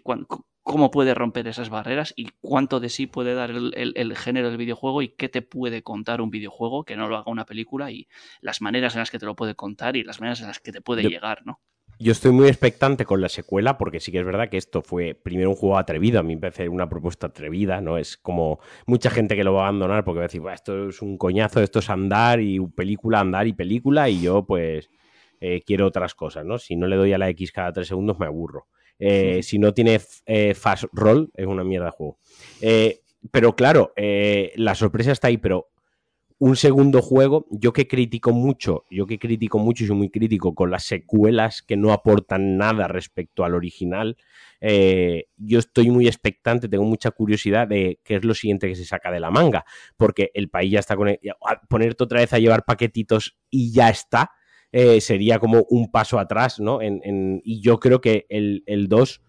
cómo puede romper esas barreras y cuánto de sí puede dar el, género del videojuego y qué te puede contar un videojuego que no lo haga una película y las maneras en las que te lo puede contar y las maneras en las que te puede llegar, ¿no? Yo estoy muy expectante con la secuela porque sí que es verdad que esto fue primero un juego atrevido. A mí me parece una propuesta atrevida, ¿no? Es como mucha gente que lo va a abandonar porque va a decir, esto es un coñazo, esto es andar y película, andar y película y yo pues eh, quiero otras cosas, ¿no? Si no le doy a la X cada tres segundos me aburro. Eh, si no tiene eh, fast roll es una mierda de juego. pero claro, la sorpresa está ahí, pero un segundo juego, yo que critico mucho, yo que critico mucho y soy muy crítico con las secuelas que no aportan nada respecto al original, eh, yo estoy muy expectante, tengo mucha curiosidad de qué es lo siguiente que se saca de la manga, porque el país ya está con... El, ponerte otra vez a llevar paquetitos y ya está, eh, sería como un paso atrás, ¿no? y yo creo que el, 2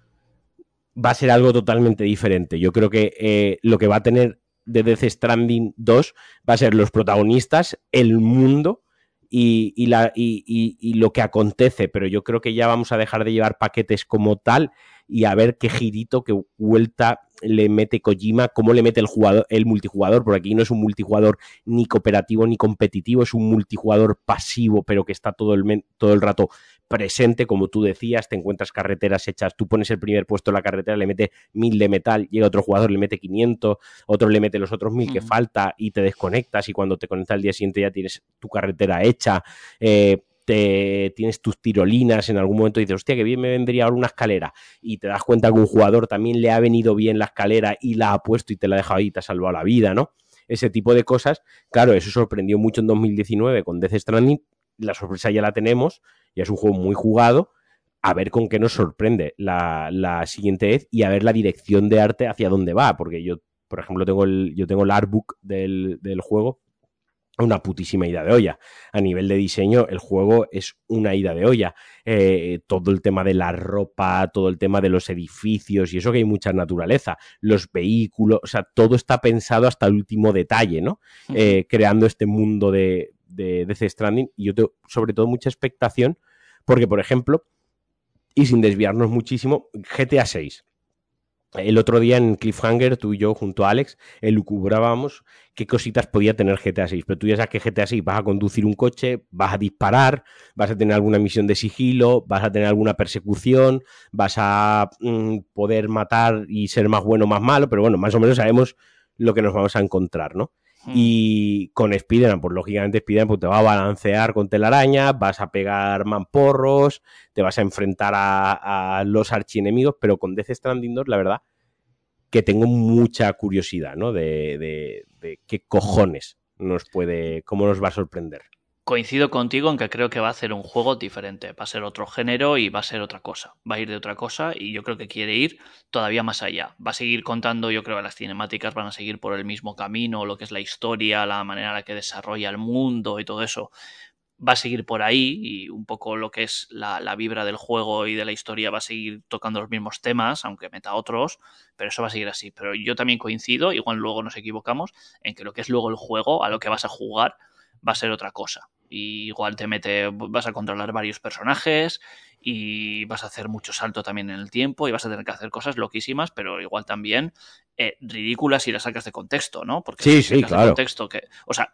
va a ser algo totalmente diferente. Yo creo que eh, lo que va a tener de Death Stranding 2 va a ser los protagonistas, el mundo y, la, y, lo que acontece, pero yo creo que ya vamos a dejar de llevar paquetes como tal y a ver qué girito, qué vuelta le mete Kojima, cómo le mete el jugador, el multijugador, porque aquí no es un multijugador ni cooperativo ni competitivo, es un multijugador pasivo, pero que está todo el, todo el rato presente, como tú decías, te encuentras carreteras hechas, tú pones el primer puesto en la carretera, le mete mil de metal, llega otro jugador, le mete 500, otro le mete los otros mil que falta y te desconectas y cuando te conectas al día siguiente ya tienes tu carretera hecha. Eh, te, tienes tus tirolinas en algún momento y dices, hostia, que bien me vendría ahora una escalera. Y te das cuenta que un jugador también le ha venido bien la escalera y la ha puesto y te la ha dejado ahí y te ha salvado la vida, ¿no? Ese tipo de cosas. Claro, eso sorprendió mucho en 2019 con Death Stranding. La sorpresa ya la tenemos ya es un juego muy jugado. A ver con qué nos sorprende la, siguiente vez y a ver la dirección de arte hacia dónde va. Porque yo, por ejemplo, tengo el, yo tengo el artbook del, juego una putísima ida de olla. A nivel de diseño, el juego es una ida de olla. Eh, todo el tema de la ropa, todo el tema de los edificios y eso que hay mucha naturaleza, los vehículos, o sea, todo está pensado hasta el último detalle, ¿no? Eh, creando este mundo de, de Death Stranding y yo tengo sobre todo mucha expectación porque, por ejemplo, y sin desviarnos muchísimo, GTA 6. El otro día en Cliffhanger, tú y yo junto a Alex, elucubrábamos qué cositas podía tener GTA 6. Pero tú ya sabes que GTA 6 vas a conducir un coche, vas a disparar, vas a tener alguna misión de sigilo, vas a tener alguna persecución, vas a mm, poder matar y ser más bueno o más malo, pero bueno, más o menos sabemos lo que nos vamos a encontrar, ¿no? Y con Spider-Man, pues lógicamente Spider-Man pues, te va a balancear con telaraña, vas a pegar mamporros, te vas a enfrentar a, los archienemigos, pero con Death Stranding 2, la verdad, que tengo mucha curiosidad, ¿no? De, de, de qué cojones nos puede, cómo nos va a sorprender coincido contigo en que creo que va a hacer un juego diferente, va a ser otro género y va a ser otra cosa, va a ir de otra cosa y yo creo que quiere ir todavía más allá. Va a seguir contando, yo creo que las cinemáticas van a seguir por el mismo camino, lo que es la historia, la manera en la que desarrolla el mundo y todo eso. Va a seguir por ahí y un poco lo que es la, la vibra del juego y de la historia va a seguir tocando los mismos temas, aunque meta otros, pero eso va a seguir así. Pero yo también coincido, igual luego nos equivocamos, en que lo que es luego el juego, a lo que vas a jugar, va a ser otra cosa. Y igual te mete, vas a controlar varios personajes y vas a hacer mucho salto también en el tiempo y vas a tener que hacer cosas loquísimas, pero igual también eh, ridículas si las sacas de contexto, ¿no? Porque sí, sí, claro. contexto que, o sea,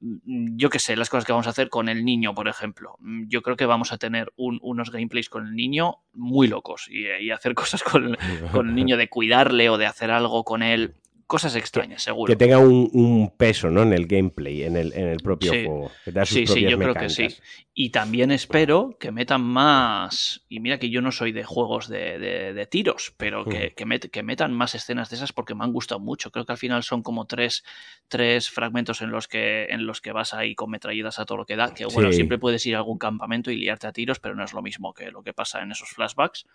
mm, yo qué sé, las cosas que vamos a hacer con el niño, por ejemplo. Mm, yo creo que vamos a tener unos gameplays con el niño muy locos y, hacer cosas con, con el niño de cuidarle o de hacer algo con él cosas extrañas, seguro. Que tenga un, peso ¿no? en el gameplay, en el, en el propio juego. sí, sí, yo creo que sí. Y también espero que metan más. Y mira que yo no soy de juegos de, tiros, pero que, mm. que, metan más escenas de esas porque me han gustado mucho. Creo que al final son como tres, tres fragmentos en los, que, en los que vas ahí con metralletas a todo lo que da. Que bueno, siempre puedes ir a algún campamento y liarte a tiros, pero no es lo mismo que lo que pasa en esos flashbacks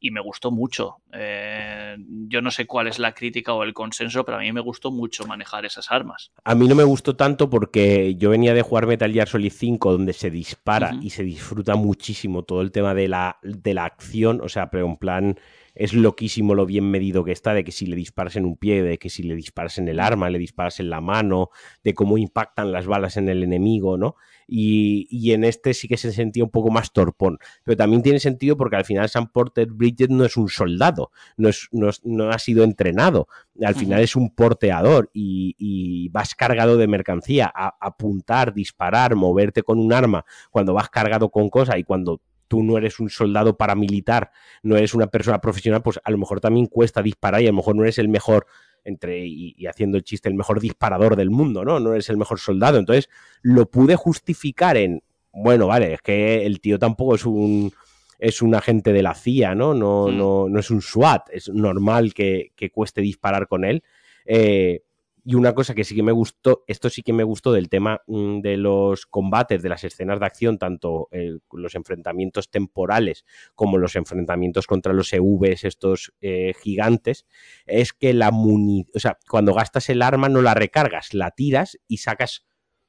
y me gustó mucho. Eh, yo no sé cuál es la crítica o el consenso, pero a mí me gustó mucho manejar esas armas. A mí no me gustó tanto porque yo venía de jugar Metal Gear Solid 5 donde se dispara y se disfruta muchísimo todo el tema de la, de la acción, o sea, pero en plan es loquísimo lo bien medido que está, de que si le disparas en un pie, de que si le disparas en el arma, le disparas en la mano, de cómo impactan las balas en el enemigo, ¿no? Y, en este sí que se sentía un poco más torpón. Pero también tiene sentido porque al final Sam Porter Bridget no es un soldado, no, es, no, ha sido entrenado. Al final es un porteador y, vas cargado de mercancía. A, apuntar, disparar, moverte con un arma cuando vas cargado con cosas y cuando tú no eres un soldado paramilitar, no eres una persona profesional, pues a lo mejor también cuesta disparar y a lo mejor no eres el mejor entre y, haciendo el chiste, el mejor disparador del mundo, ¿no? No eres el mejor soldado. Entonces, lo pude justificar en, bueno, vale, es que el tío tampoco es un es un agente de la CIA, ¿no? No, hmm. no, no es un SWAT, es normal que, que cueste disparar con él. Eh, y una cosa que sí que me gustó, esto sí que me gustó del tema mm, de los combates, de las escenas de acción, tanto los enfrentamientos temporales como los enfrentamientos contra los EVs, estos eh, gigantes, es que la munición, o sea, cuando gastas el arma no la recargas, la tiras y sacas,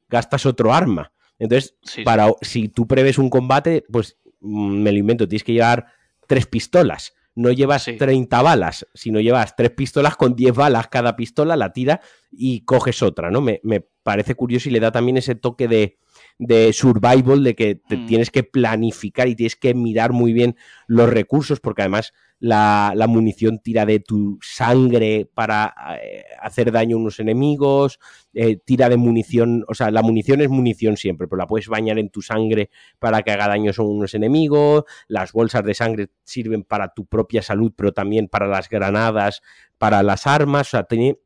gastas otro arma. Entonces, para, si tú prevés un combate, pues mm, me lo invento, tienes que llevar tres pistolas no llevas 30 balas, sino llevas tres pistolas con 10 balas cada pistola, la tira y coges otra, ¿no? Me, parece curioso y le da también ese toque de, de survival, de que te mm. tienes que planificar y tienes que mirar muy bien los recursos, porque además la, munición tira de tu sangre para eh, hacer daño a unos enemigos, eh, tira de munición, o sea, la munición es munición siempre, pero la puedes bañar en tu sangre para que haga daño a unos enemigos, las bolsas de sangre sirven para tu propia salud, pero también para las granadas, para las armas, o sea, tiene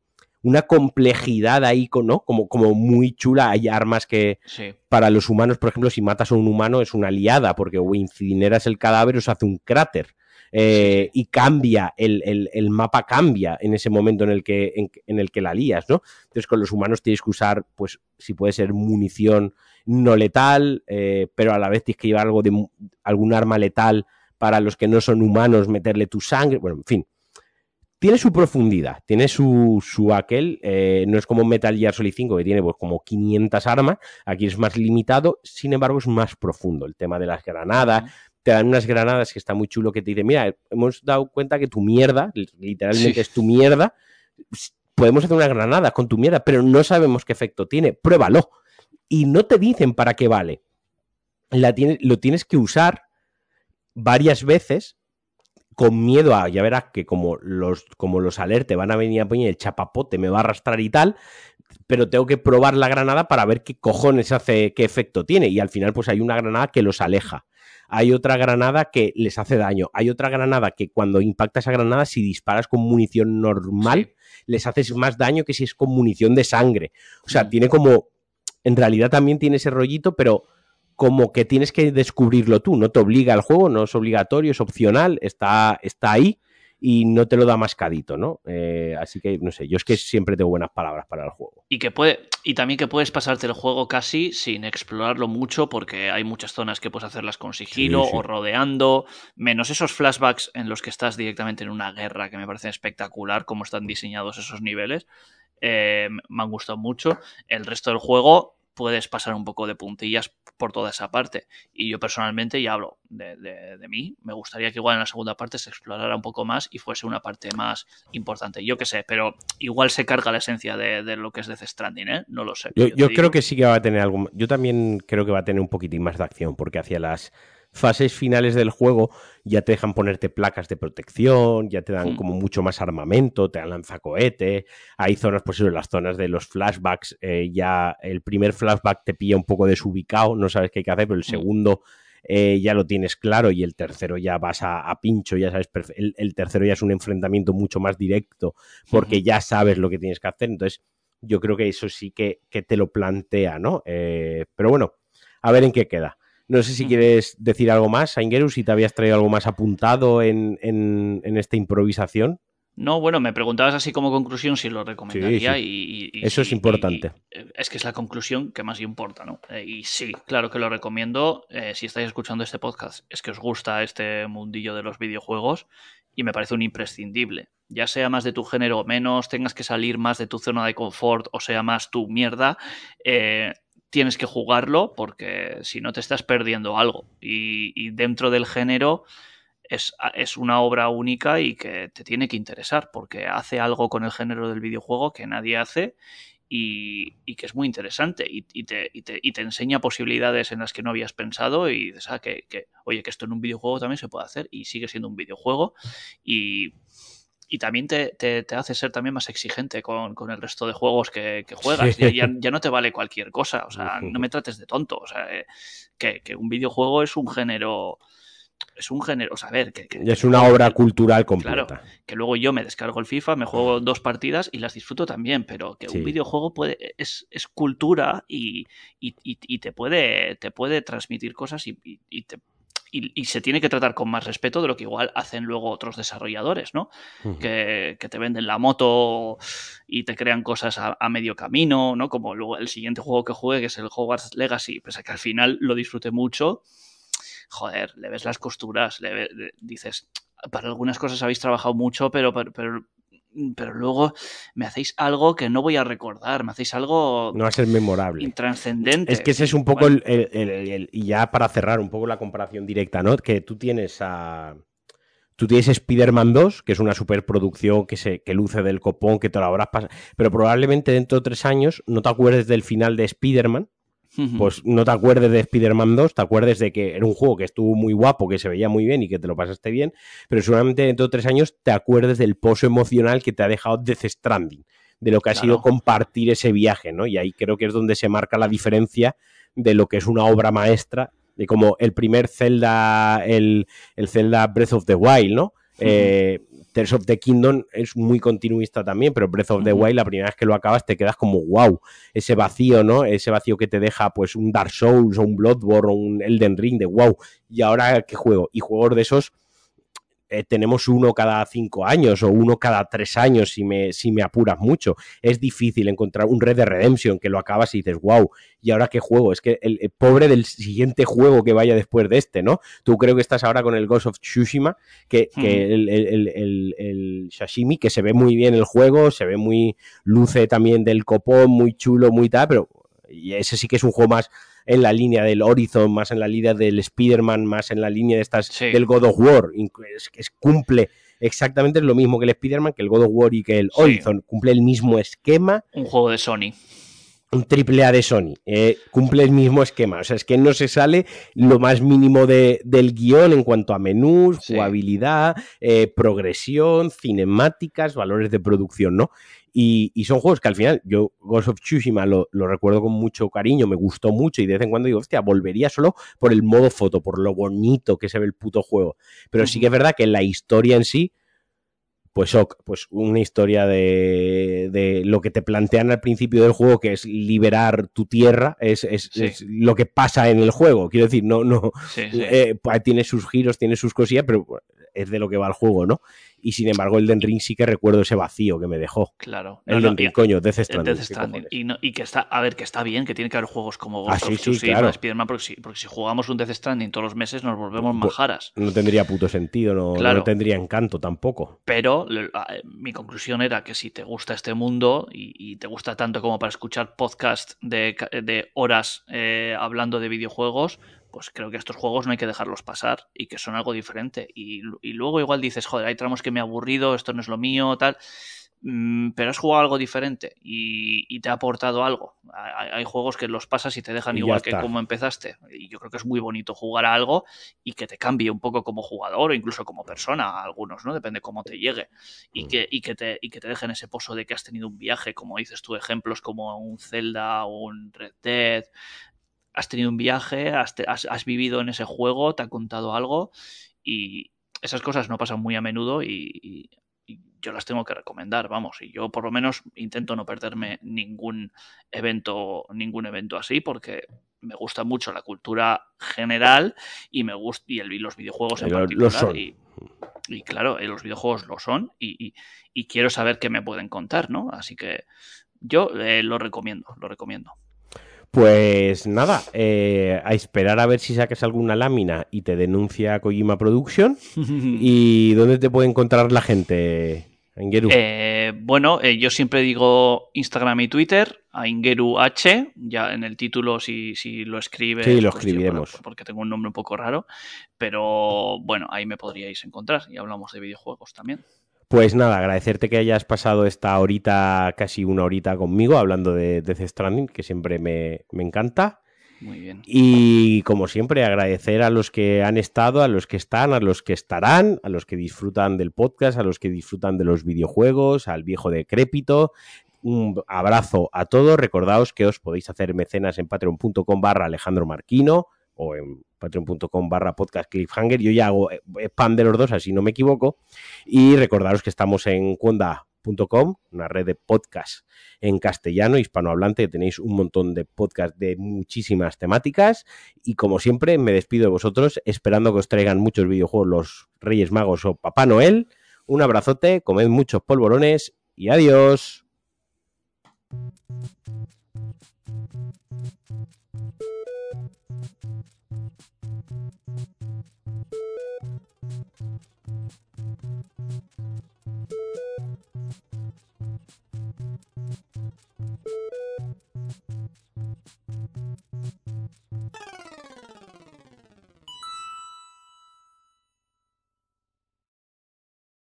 una complejidad ahí, ¿no? Como, como muy chula. Hay armas que para los humanos, por ejemplo, si matas a un humano es una liada, porque o incineras el cadáver o se hace un cráter. Eh, y cambia, el, mapa cambia en ese momento en el, que, en, el que la lías, ¿no? Entonces con los humanos tienes que usar, pues, si puede ser munición no letal, eh, pero a la vez tienes que llevar algo de algún arma letal para los que no son humanos, meterle tu sangre, bueno, en fin. Tiene su profundidad, tiene su, su aquel, eh, no es como Metal Gear Solid 5 que tiene pues como 500 armas, aquí es más limitado, sin embargo es más profundo, el tema de las granadas, te dan unas granadas que está muy chulo que te dicen, mira, hemos dado cuenta que tu mierda, literalmente es tu mierda, podemos hacer una granada con tu mierda, pero no sabemos qué efecto tiene, pruébalo. Y no te dicen para qué vale. La lo tienes que usar varias veces con miedo a, ya verás que como los, como los alerte van a venir a poner el chapapote, me va a arrastrar y tal, pero tengo que probar la granada para ver qué cojones hace, qué efecto tiene. Y al final, pues hay una granada que los aleja hay otra granada que les hace daño, hay otra granada que cuando impacta esa granada, si disparas con munición normal, les haces más daño que si es con munición de sangre. O sea, mm. tiene como, en realidad también tiene ese rollito, pero como que tienes que descubrirlo tú, no te obliga al juego, no es obligatorio, es opcional, está, está ahí y no te lo da mascadito, ¿no? Eh, así que, no sé, yo es que siempre tengo buenas palabras para el juego. Y que puede, y también que puedes pasarte el juego casi sin explorarlo mucho, porque hay muchas zonas que puedes hacerlas con sigilo o rodeando, menos esos flashbacks en los que estás directamente en una guerra, que me parece espectacular cómo están diseñados esos niveles. Eh, me han gustado mucho. El resto del juego puedes pasar un poco de puntillas por toda esa parte. Y yo personalmente, y hablo de, de, mí, me gustaría que igual en la segunda parte se explorara un poco más y fuese una parte más importante. Yo qué sé, pero igual se carga la esencia de, de, lo que es Death Stranding, ¿eh? No lo sé. Yo, yo creo que sí que va a tener algo. Yo también creo que va a tener un poquitín más de acción, porque hacia las fases finales del juego ya te dejan ponerte placas de protección, ya te dan hmm. como mucho más armamento, te dan lanzacohete, hay zonas, pues en las zonas de los flashbacks, eh, ya el primer flashback te pilla un poco desubicado, no sabes qué hay que hacer, pero el hmm. segundo eh, ya lo tienes claro y el tercero ya vas a, pincho, ya sabes, el, tercero ya es un enfrentamiento mucho más directo porque ya sabes lo que tienes que hacer, entonces yo creo que eso sí que, que te lo plantea, ¿no? Eh, pero bueno, a ver en qué queda. No sé si quieres decir algo más, Aingeru, si te habías traído algo más apuntado en, esta improvisación. No, bueno, me preguntabas así como conclusión si lo recomendaría Y, Eso es importante. Eh, es que es la conclusión que más importa, ¿no? Eh, y sí, claro que lo recomiendo. Eh, si estáis escuchando este podcast, es que os gusta este mundillo de los videojuegos y me parece un imprescindible. Ya sea más de tu género o menos, tengas que salir más de tu zona de confort o sea más tu mierda, tienes que jugarlo porque si no te estás perdiendo algo. Y, dentro del género es, es, una obra única y que te tiene que interesar porque hace algo con el género del videojuego que nadie hace y, que es muy interesante y, te, te, enseña posibilidades en las que no habías pensado y dices, ah, que, que, oye, que esto en un videojuego también se puede hacer y sigue siendo un videojuego y y también te, hace ser también más exigente con, el resto de juegos que, juegas. Ya, no te vale cualquier cosa, o sea, no me trates de tonto. O sea, eh, que, un videojuego es un género. Es un género, o sea, a ver, que, es una obra cultural completa. Claro, que luego yo me descargo el FIFA, me juego dos partidas y las disfruto también, pero que un videojuego puede, es, es cultura y, y, te, puede, te puede transmitir cosas y, te y, se tiene que tratar con más respeto de lo que igual hacen luego otros desarrolladores, ¿no? que, te venden la moto y te crean cosas a, medio camino, ¿no? Como luego el siguiente juego que juegue, que es el Hogwarts Legacy, pues que al final lo disfrute mucho, joder, le ves las costuras, le, dices, para algunas cosas habéis trabajado mucho, pero, pero, pero luego me hacéis algo que no voy a recordar, me hacéis algo... No va a ser memorable. Intranscendente. Es que ese es un poco el, Y ya para cerrar un poco la comparación directa, ¿no? Que tú tienes a... Tú tienes Spider-Man 2, que es una superproducción que, se, que luce del copón, que toda la pasa, pero probablemente dentro de tres años no te acuerdes del final de Spider-Man, pues no te acuerdes de Spider-Man 2, te acuerdes de que era un juego que estuvo muy guapo, que se veía muy bien y que te lo pasaste bien, pero seguramente dentro de tres años te acuerdes del pozo emocional que te ha dejado Death Stranding, de lo que ha sido compartir ese viaje, ¿no? Y ahí creo que es donde se marca la diferencia de lo que es una obra maestra, de como el primer Zelda, el, el Zelda Breath of the Wild, ¿no? Tears of the Kingdom es muy continuista también, pero Breath of the Wild, la primera vez que lo acabas, te quedas como wow. Ese vacío, ¿no? Ese vacío que te deja, pues, un Dark Souls o un Bloodborne o un Elden Ring de wow. ¿Y ahora qué juego? Y juegos de esos eh, tenemos uno cada cinco años o uno cada tres años si me, si me apuras mucho. Es difícil encontrar un Red de Redemption que lo acabas y dices, wow, ¿y ahora qué juego? Es que el, pobre del siguiente juego que vaya después de este, ¿no? Tú creo que estás ahora con el Ghost of Tsushima, que, el, el, Shashimi, que se ve muy bien el juego, se ve muy, luce también del copón, muy chulo, muy tal, pero y ese sí que es un juego más en la línea del Horizon, más en la línea del Spider-Man, más en la línea de estas del God of War. Es, cumple exactamente lo mismo que el Spider-Man, que el God of War y que el Horizon. Cumple el mismo esquema. Un juego de Sony un triple A de Sony. Eh, cumple el mismo esquema. O sea, es que no se sale lo más mínimo de, del guion en cuanto a menús, jugabilidad, eh, progresión, cinemáticas, valores de producción, ¿no? Y, son juegos que al final, yo Ghost of Tsushima lo, recuerdo con mucho cariño, me gustó mucho y de vez en cuando digo, hostia, volvería solo por el modo foto, por lo bonito que se ve el puto juego. Pero sí que es verdad que la historia en sí, pues pues una historia de, lo que te plantean al principio del juego, que es liberar tu tierra, es, lo que pasa en el juego. Quiero decir, no, no, eh, tiene sus giros, tiene sus cosillas, pero es de lo que va el juego, ¿no? Y sin embargo, el Den Ring sí que recuerdo ese vacío que me dejó. Claro. El Den Ring, coño, Death Stranding. Death Stranding. Y, no, y, que está, a ver, que está bien, que tiene que haber juegos como Ghost ah, sí, of Tsushima, claro. Spider-Man, porque, si, porque si jugamos un Death Stranding todos los meses nos volvemos majaras. No tendría puto sentido, no, claro. no tendría encanto tampoco. Pero mi conclusión era que si te gusta este mundo y, y te gusta tanto como para escuchar podcast de, de horas eh, hablando de videojuegos, pues creo que estos juegos no hay que dejarlos pasar y que son algo diferente. Y, y, luego igual dices, joder, hay tramos que me ha aburrido, esto no es lo mío, tal. Mm, pero has jugado algo diferente y, y te ha aportado algo. Hay, hay, juegos que los pasas y te dejan Y igual que como empezaste. Y yo creo que es muy bonito jugar a algo y que te cambie un poco como jugador o incluso como persona, a algunos, ¿no? Depende cómo te llegue. Y Mm. que, y que, te, y que te dejen ese pozo de que has tenido un viaje, como dices tú, ejemplos como un Zelda o un Red Dead. Has tenido un viaje, has, te- has- has vivido en ese juego, te ha contado algo y esas cosas no pasan muy a menudo y, y- y yo las tengo que recomendar, vamos, y yo por lo menos intento no perderme ningún evento, ningún evento así porque me gusta mucho la cultura general y me gusta y, el, y los videojuegos en lo particular son. y, y claro, eh, los videojuegos lo son y, y- y quiero saber qué me pueden contar, ¿no? Así que yo eh, lo recomiendo, lo recomiendo. Pues nada, eh, a esperar a ver si sacas alguna lámina y te denuncia Kojima Production. ¿Y dónde te puede encontrar la gente, Angeru? Eh, bueno, eh, yo siempre digo Instagram y Twitter, a Ingeru H, ya en el título si, si lo escribes. Sí, lo pues, escribiremos. porque tengo un nombre un poco raro, pero bueno, ahí me podríais encontrar y hablamos de videojuegos también. Pues nada, agradecerte que hayas pasado esta horita, casi una horita conmigo, hablando de Death Stranding, que siempre me, me encanta. Muy bien. Y como siempre, agradecer a los que han estado, a los que están, a los que estarán, a los que disfrutan del podcast, a los que disfrutan de los videojuegos, al viejo decrépito. Un abrazo a todos. Recordaos que os podéis hacer mecenas en patreon.com barra Alejandro Marquino o en patreon.com barra podcast cliffhanger. Yo ya hago eh, spam de los dos, así no me equivoco. Y recordaros que estamos en cuonda.com, una red de podcast en castellano, hispanohablante, tenéis un montón de podcasts de muchísimas temáticas y como siempre me despido de vosotros esperando que os traigan muchos videojuegos los Reyes Magos o Papá Noel. Un abrazote, comed muchos polvorones y adiós.